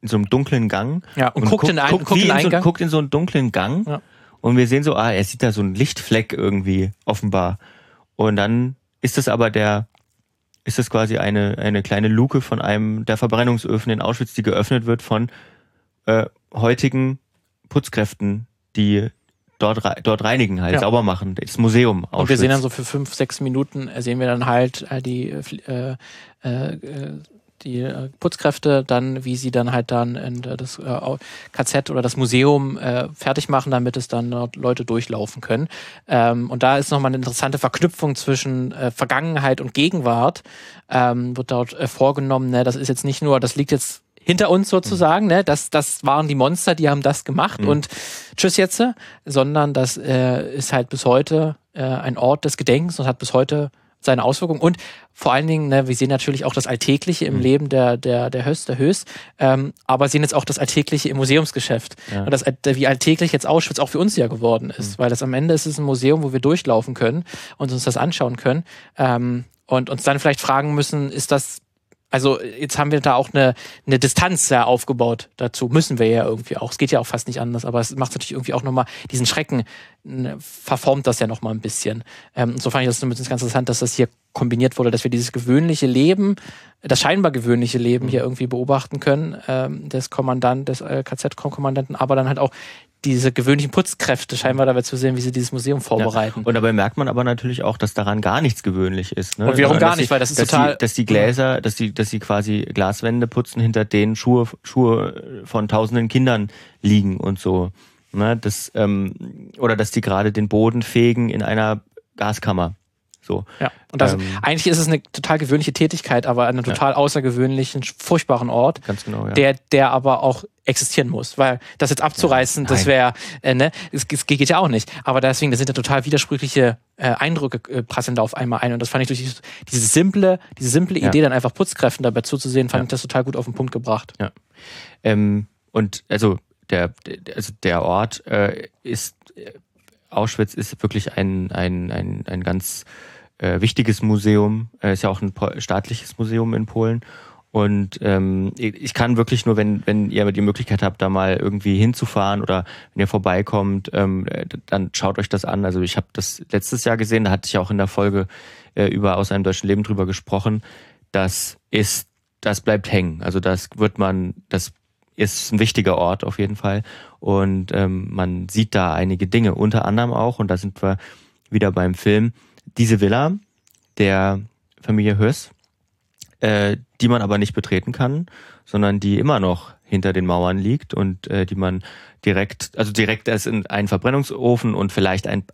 in so einem dunklen Gang. Ja, und, und guckt, in, einen, guckt, guckt, in in so, guckt in so einen dunklen Gang. Ja. Und wir sehen so, ah, er sieht da so einen Lichtfleck irgendwie, offenbar. Und dann ist das aber der, ist das quasi eine, eine kleine Luke von einem der Verbrennungsöfen in Auschwitz, die geöffnet wird von äh, heutigen Putzkräften, die dort, dort reinigen, halt ja. sauber machen, das Museum. Auschwitz. Und wir sehen dann so für fünf, sechs Minuten, äh, sehen wir dann halt äh, die äh, äh, die äh, Putzkräfte dann, wie sie dann halt dann in das äh, KZ oder das Museum äh, fertig machen, damit es dann dort Leute durchlaufen können. Ähm, und da ist nochmal eine interessante Verknüpfung zwischen äh, Vergangenheit und Gegenwart, ähm, wird dort äh, vorgenommen. Ne? Das ist jetzt nicht nur, das liegt jetzt hinter uns sozusagen, mhm. ne? Das, das waren die Monster, die haben das gemacht mhm. und tschüss jetzt, sondern das äh, ist halt bis heute äh, ein Ort des Gedenkens und hat bis heute seine Auswirkungen und vor allen Dingen, ne, wir sehen natürlich auch das Alltägliche im mhm. Leben der, der, der Höchst, der Höchst, ähm, aber sehen jetzt auch das Alltägliche im Museumsgeschäft. Ja. Und das, wie alltäglich jetzt Auschwitz auch für uns ja geworden ist, mhm. weil das am Ende ist es ein Museum, wo wir durchlaufen können und uns das anschauen können ähm, und uns dann vielleicht fragen müssen, ist das also jetzt haben wir da auch eine, eine Distanz ja aufgebaut dazu. Müssen wir ja irgendwie auch. Es geht ja auch fast nicht anders, aber es macht natürlich irgendwie auch nochmal diesen Schrecken, ne, verformt das ja nochmal ein bisschen. Ähm, und so fand ich das zumindest ganz interessant, dass das hier kombiniert wurde, dass wir dieses gewöhnliche Leben, das scheinbar gewöhnliche Leben hier irgendwie beobachten können, ähm, des Kommandanten, des äh, KZ-Kommandanten, aber dann halt auch diese gewöhnlichen Putzkräfte scheinbar dabei zu sehen, wie sie dieses Museum vorbereiten. Ja. Und dabei merkt man aber natürlich auch, dass daran gar nichts gewöhnlich ist. Ne? Und wiederum gar nicht, weil das ist dass total. Die, dass die Gläser, dass die, dass sie quasi Glaswände putzen, hinter denen Schuhe, Schuhe von tausenden Kindern liegen und so. Ne? Das, ähm, oder dass die gerade den Boden fegen in einer Gaskammer. So. Ja. Und das, ähm, eigentlich ist es eine total gewöhnliche Tätigkeit, aber an einem total ja. außergewöhnlichen, furchtbaren Ort. Ganz genau, ja. Der, der aber auch existieren muss. Weil das jetzt abzureißen, ja, das wäre, äh, ne, es, es, geht ja auch nicht. Aber deswegen, da sind ja total widersprüchliche äh, Eindrücke äh, prasseln da auf einmal ein. Und das fand ich durch diese, diese simple, diese simple Idee, dann einfach Putzkräften dabei zuzusehen, fand ich das total gut auf den Punkt gebracht. Ja. Ähm, und also der, also der Ort äh, ist äh, Auschwitz ist wirklich ein, ein, ein, ein ganz äh, wichtiges Museum. Äh, ist ja auch ein staatliches Museum in Polen. Und ähm, ich kann wirklich nur, wenn, wenn ihr die Möglichkeit habt, da mal irgendwie hinzufahren oder wenn ihr vorbeikommt, ähm, dann schaut euch das an. Also ich habe das letztes Jahr gesehen, da hatte ich auch in der Folge äh, über aus einem deutschen Leben drüber gesprochen. Das ist, das bleibt hängen. Also das wird man, das ist ein wichtiger Ort auf jeden Fall. Und ähm, man sieht da einige Dinge, unter anderem auch, und da sind wir wieder beim Film, diese Villa der Familie Höss, äh, die man aber nicht betreten kann, sondern die immer noch hinter den Mauern liegt und äh, die man direkt, also direkt ist in einen Verbrennungsofen und vielleicht ein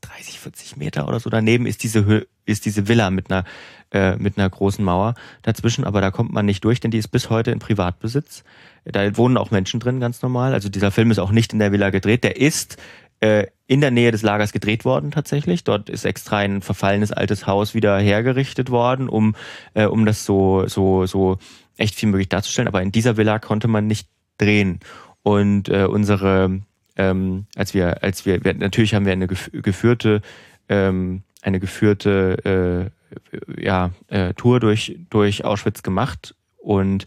30, 40 Meter oder so daneben ist diese ist diese Villa mit einer äh, mit einer großen Mauer dazwischen, aber da kommt man nicht durch, denn die ist bis heute in Privatbesitz. Da wohnen auch Menschen drin, ganz normal. Also dieser Film ist auch nicht in der Villa gedreht. Der ist äh, in der Nähe des Lagers gedreht worden tatsächlich. Dort ist extra ein verfallenes altes Haus wieder hergerichtet worden, um, äh, um das so, so, so echt viel möglich darzustellen. Aber in dieser Villa konnte man nicht drehen. Und äh, unsere, ähm, als wir, als wir, wir natürlich haben wir eine geführte, ähm, eine geführte äh, ja, äh, Tour durch, durch Auschwitz gemacht und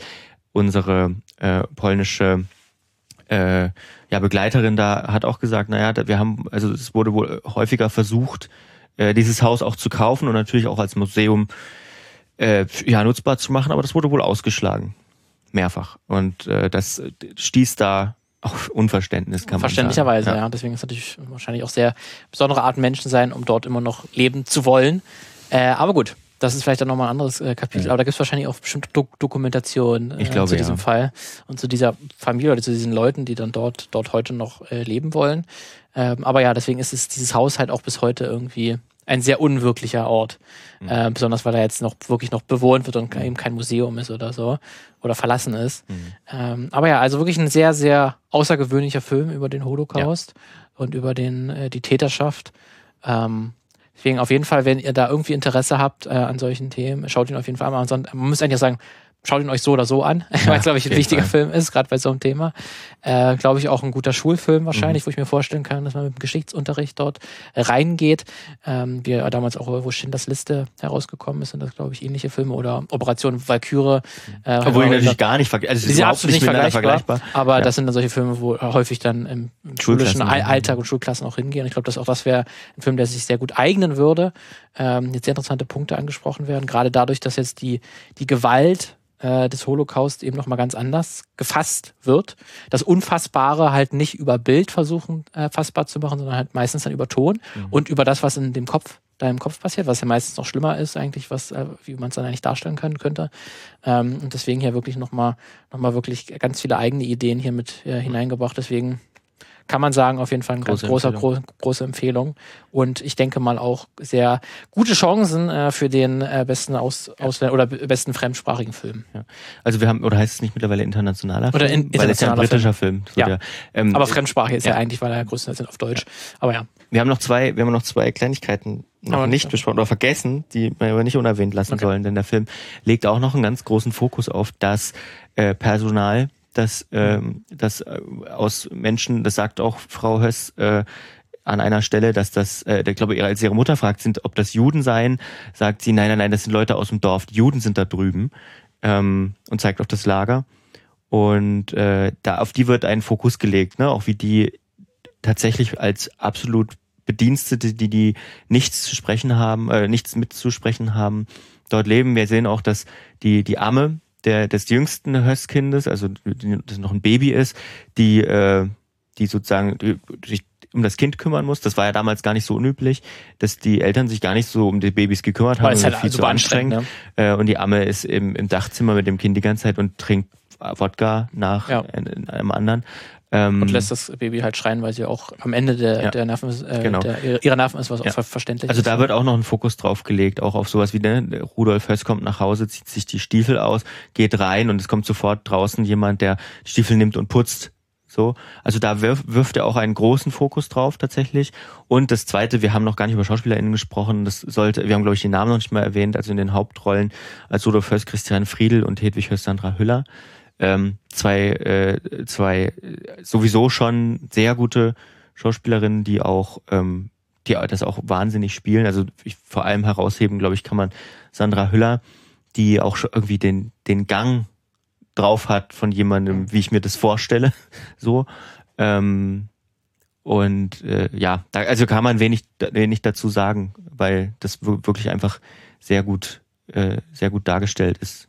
unsere äh, polnische äh, ja, Begleiterin da hat auch gesagt, naja, wir haben, also es wurde wohl häufiger versucht, äh, dieses Haus auch zu kaufen und natürlich auch als Museum äh, ja, nutzbar zu machen, aber das wurde wohl ausgeschlagen. Mehrfach. Und äh, das stieß da auf Unverständnis, kann man Verständlicherweise, ja. ja. Deswegen ist es natürlich wahrscheinlich auch sehr besondere Art Menschen sein, um dort immer noch leben zu wollen. Äh, aber gut, das ist vielleicht dann nochmal ein anderes äh, Kapitel, Ja. aber da gibt es wahrscheinlich auch bestimmte Do Dokumentationen äh, glaube, zu diesem ja. Fall und zu dieser Familie oder zu diesen Leuten, die dann dort, dort heute noch äh, leben wollen. Ähm, aber ja, deswegen ist es dieses Haus halt auch bis heute irgendwie ein sehr unwirklicher Ort. Mhm. Äh, besonders weil er jetzt noch wirklich noch bewohnt wird und eben kein Museum ist oder so oder verlassen ist. Mhm. Ähm, aber ja, also wirklich ein sehr, sehr außergewöhnlicher Film über den Holocaust und über den, äh, die Täterschaft. Ähm, deswegen auf jeden Fall, wenn ihr da irgendwie Interesse habt äh, an solchen Themen, schaut ihn auf jeden Fall an. Ansonsten, man muss eigentlich sagen, schaut ihn euch so oder so an, *laughs* weil es, glaube ich, ein wichtiger Fall. Film ist, gerade bei so einem Thema. Äh, glaube ich, auch ein guter Schulfilm wahrscheinlich, wo ich mir vorstellen kann, dass man mit dem Geschichtsunterricht dort äh, reingeht. Ähm, wie damals auch, wo Schindlers Liste herausgekommen ist, sind das, glaube ich, ähnliche Filme oder Operation Valkyrie. Äh, Obwohl die natürlich gar nicht vergleichbar also die ist sind überhaupt absolut nicht miteinander vergleichbar, aber Ja. das sind dann solche Filme, wo häufig dann im, schulischen All- ja. Alltag und Schulklassen auch hingehen. Ich glaube, dass auch das wäre ein Film, der sich sehr gut eignen würde. Ähm, jetzt sehr interessante Punkte angesprochen werden, gerade dadurch, dass jetzt die, die Gewalt äh, des Holocaust eben nochmal ganz anders gefasst wird. Das Unfassbare halt nicht über Bild versuchen äh, fassbar zu machen, sondern halt meistens dann über Ton Mhm. und über das, was in dem Kopf da im Kopf passiert, was ja meistens noch schlimmer ist eigentlich, was, äh, wie man es dann eigentlich darstellen können könnte. Ähm, und deswegen hier wirklich nochmal noch mal wirklich ganz viele eigene Ideen hier mit äh, hineingebracht. Deswegen kann man sagen, auf jeden Fall eine ganz Große großer, Empfehlung. gro große Empfehlung. Und ich denke mal auch sehr gute Chancen äh, für den äh, besten Aus Ausländer oder besten fremdsprachigen Film. Also wir haben, oder heißt es nicht mittlerweile internationaler Oder Film? in- Weil es ja ein internationaler britischer Film. Das wird Ja. ähm, Aber fremdsprachig ist ja, ja. eigentlich, weil er ja größtenteils auf Deutsch. Aber ja. Wir haben noch zwei, wir haben noch zwei Kleinigkeiten noch Aber nicht besprochen oder vergessen, die wir aber nicht unerwähnt lassen Okay. sollen, denn der Film legt auch noch einen ganz großen Fokus auf das äh, Personal, das, ähm, das äh, aus Menschen, das sagt auch Frau Höss äh, an einer Stelle, dass das, äh, ich glaube, als ihre Mutter fragt, sind, ob das Juden seien, sagt sie, nein, nein, nein, das sind Leute aus dem Dorf, die Juden sind da drüben ähm, und zeigt auf das Lager. Und äh, da auf die wird ein Fokus gelegt, ne? auch wie die tatsächlich als absolut Bedienstete, die die nichts zu sprechen haben, äh, nichts mitzusprechen haben, dort leben. Wir sehen auch, dass die die Amme der des jüngsten Hösskindes, also das noch ein Baby ist, die äh, die sozusagen sich um das Kind kümmern muss. Das war ja damals gar nicht so unüblich, dass die Eltern sich gar nicht so um die Babys gekümmert haben. Weil es das halt viel zu anstrengend. anstrengend, ne? Äh, und die Amme ist im, im Dachzimmer mit dem Kind die ganze Zeit und trinkt Wodka nach Ja. einem anderen. Ähm, Und lässt das Baby halt schreien, weil sie auch am Ende der, Ja. der Nerven ist, äh, Genau. der, ihrer Nerven ist, was auch Ja. ver verständlich Also ist. da wird auch noch ein Fokus drauf gelegt, auch auf sowas wie, ne, Rudolf Höss kommt nach Hause, zieht sich die Stiefel aus, geht rein und es kommt sofort draußen jemand, der Stiefel nimmt und putzt. So, also da wirf, wirft er auch einen großen Fokus drauf tatsächlich. Und das Zweite, wir haben noch gar nicht über SchauspielerInnen gesprochen. Das sollte, wir haben glaube ich den Namen noch nicht mal erwähnt. Also in den Hauptrollen als Rudolf Höss, Christian Friedel und Hedwig Höss, Sandra Hüller. Ähm, zwei, äh, zwei sowieso schon sehr gute Schauspielerinnen, die auch ähm, die das auch wahnsinnig spielen. Also ich, vor allem herausheben, glaube ich, kann man Sandra Hüller, die auch schon irgendwie den, den Gang drauf hat von jemandem, wie ich mir das vorstelle. *laughs* So. Ähm, und äh, ja, da, also kann man wenig, wenig dazu sagen, weil das wir- wirklich einfach sehr gut, äh, sehr gut dargestellt ist.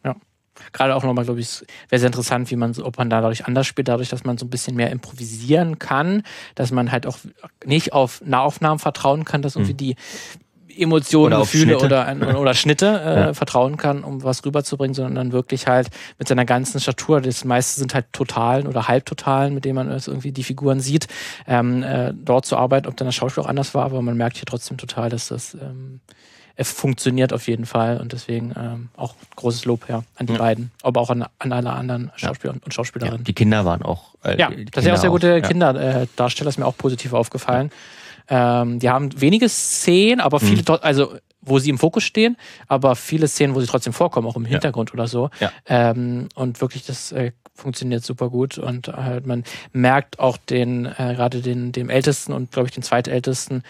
Gerade auch nochmal, glaube ich, wäre sehr interessant, wie man, ob man da dadurch anders spielt, dadurch, dass man so ein bisschen mehr improvisieren kann, dass man halt auch nicht auf Nahaufnahmen vertrauen kann, dass irgendwie die Emotionen, Oder Gefühle Schnitte. oder, ein- *laughs* oder Schnitte äh, Ja. vertrauen kann, um was rüberzubringen, sondern dann wirklich halt mit seiner ganzen Statur, das meiste sind halt Totalen oder Halbtotalen, mit denen man irgendwie die Figuren sieht, ähm, äh, dort zu arbeiten, ob dann das Schauspiel auch anders war, aber man merkt hier trotzdem total, dass das ähm, es funktioniert auf jeden Fall und deswegen ähm, auch großes Lob her an die Ja. beiden, aber auch an, an alle anderen Schauspieler und Ja, Schauspielerinnen. die Kinder waren auch. Äh, Ja, die das sind auch sehr gute ja. Kinderdarsteller, ist mir auch positiv aufgefallen. Ähm, die haben wenige Szenen, aber Mhm. viele, tro- also wo sie im Fokus stehen, aber viele Szenen, wo sie trotzdem vorkommen, auch im Hintergrund oder so. Ja. Ähm, und wirklich, das äh, funktioniert super gut und halt man merkt auch den, äh, gerade den, dem Ältesten und glaube ich den Zweitältesten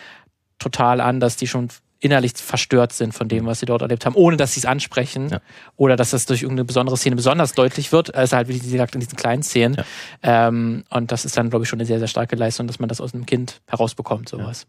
total an, dass die schon innerlich verstört sind von dem, was sie dort erlebt haben, ohne dass sie es ansprechen Ja. oder dass das durch irgendeine besondere Szene besonders deutlich wird, also halt, wie gesagt, in diesen kleinen Szenen. Ähm, und das ist dann, glaube ich, schon eine sehr, sehr starke Leistung, dass man das aus einem Kind herausbekommt, sowas.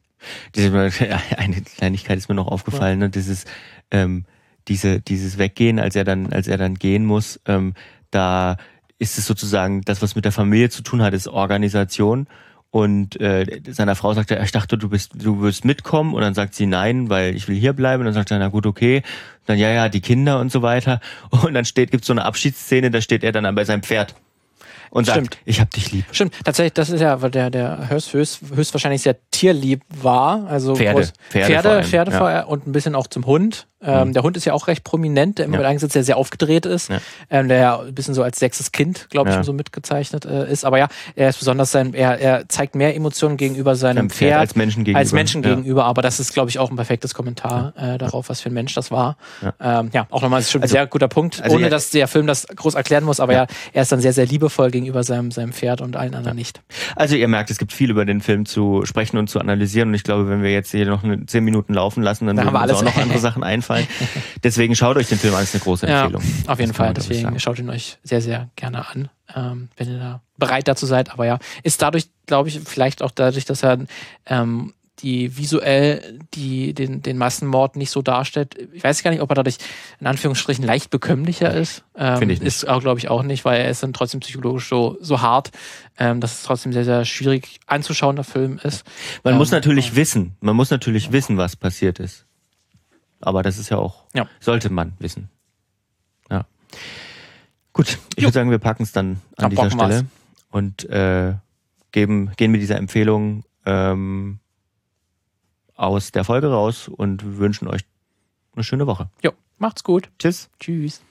Diese, *laughs* eine Kleinigkeit ist mir noch aufgefallen, ne? dieses, ähm, diese, dieses Weggehen, als er dann, als er dann gehen muss, ähm, da ist es sozusagen, das, was mit der Familie zu tun hat, ist Organisation. Und äh, seiner Frau sagt er, ich dachte, du bist, du wirst mitkommen und dann sagt sie nein, weil ich will hier bleiben und dann sagt er, na gut, okay. dann ja, ja, die Kinder und so weiter *laughs* und dann steht, gibt's so eine Abschiedsszene, da steht er dann bei seinem Pferd und Stimmt. sagt, ich hab dich lieb. Stimmt, tatsächlich, das ist ja, weil der, der höchst, höchst, höchstwahrscheinlich sehr tierlieb war. Also Pferde, groß, Pferde Pferde, vor allem, Pferde ja. vor und ein bisschen auch zum Hund. Ähm, Mhm. Der Hund ist ja auch recht prominent, der immer Ja. mit eingesetzt, der sehr aufgedreht ist, Ja. ähm, der ja ein bisschen so als sechstes Kind, glaube ich, Ja. so mitgezeichnet äh, ist. Aber ja, er ist besonders sein, er, er zeigt mehr Emotionen gegenüber seinem Seinem Pferd, als Menschen gegenüber. als Menschen gegenüber. Aber das ist, glaube ich, auch ein perfektes Kommentar äh, darauf, was für ein Mensch das war. Ja. Ähm, ja auch nochmal ist schon ein Also- sehr guter Punkt, also ohne dass der Film das groß erklären muss. Aber Ja. ja, er ist dann sehr, sehr liebevoll gegenüber seinem, seinem Pferd und allen anderen nicht. Also ihr merkt, es gibt viel über den Film zu sprechen und zu analysieren und ich glaube, wenn wir jetzt hier noch eine zehn Minuten laufen lassen, dann Da würden haben wir uns auch noch andere Sachen einfallen. *laughs* Deswegen schaut euch den Film an, ist eine große Ja, Empfehlung. auf jeden Das Fall. Deswegen schaut ihn euch sehr, sehr gerne an, ähm, wenn ihr da bereit dazu seid. Aber ja, ist dadurch, glaube ich, vielleicht auch dadurch, dass er ähm, die visuell die, den, den Massenmord nicht so darstellt. Ich weiß gar nicht, ob er dadurch in Anführungsstrichen leicht bekömmlicher ist. Ähm, Finde ich nicht. Ist auch, glaube ich, auch nicht, weil er ist dann trotzdem psychologisch so, so hart, ähm, dass es trotzdem sehr, sehr schwierig anzuschauender Film ist. Man Ähm, muss natürlich wissen, man muss natürlich wissen, was passiert ist. Aber das ist ja auch, Ja. sollte man wissen. Ja. Gut, ich Jo. würde sagen, wir packen es dann an Dann dieser packen wir's. Stelle und äh, geben, gehen mit dieser Empfehlung ähm, aus der Folge raus und wünschen euch eine schöne Woche. Jo, macht's gut. Tschüss. Tschüss.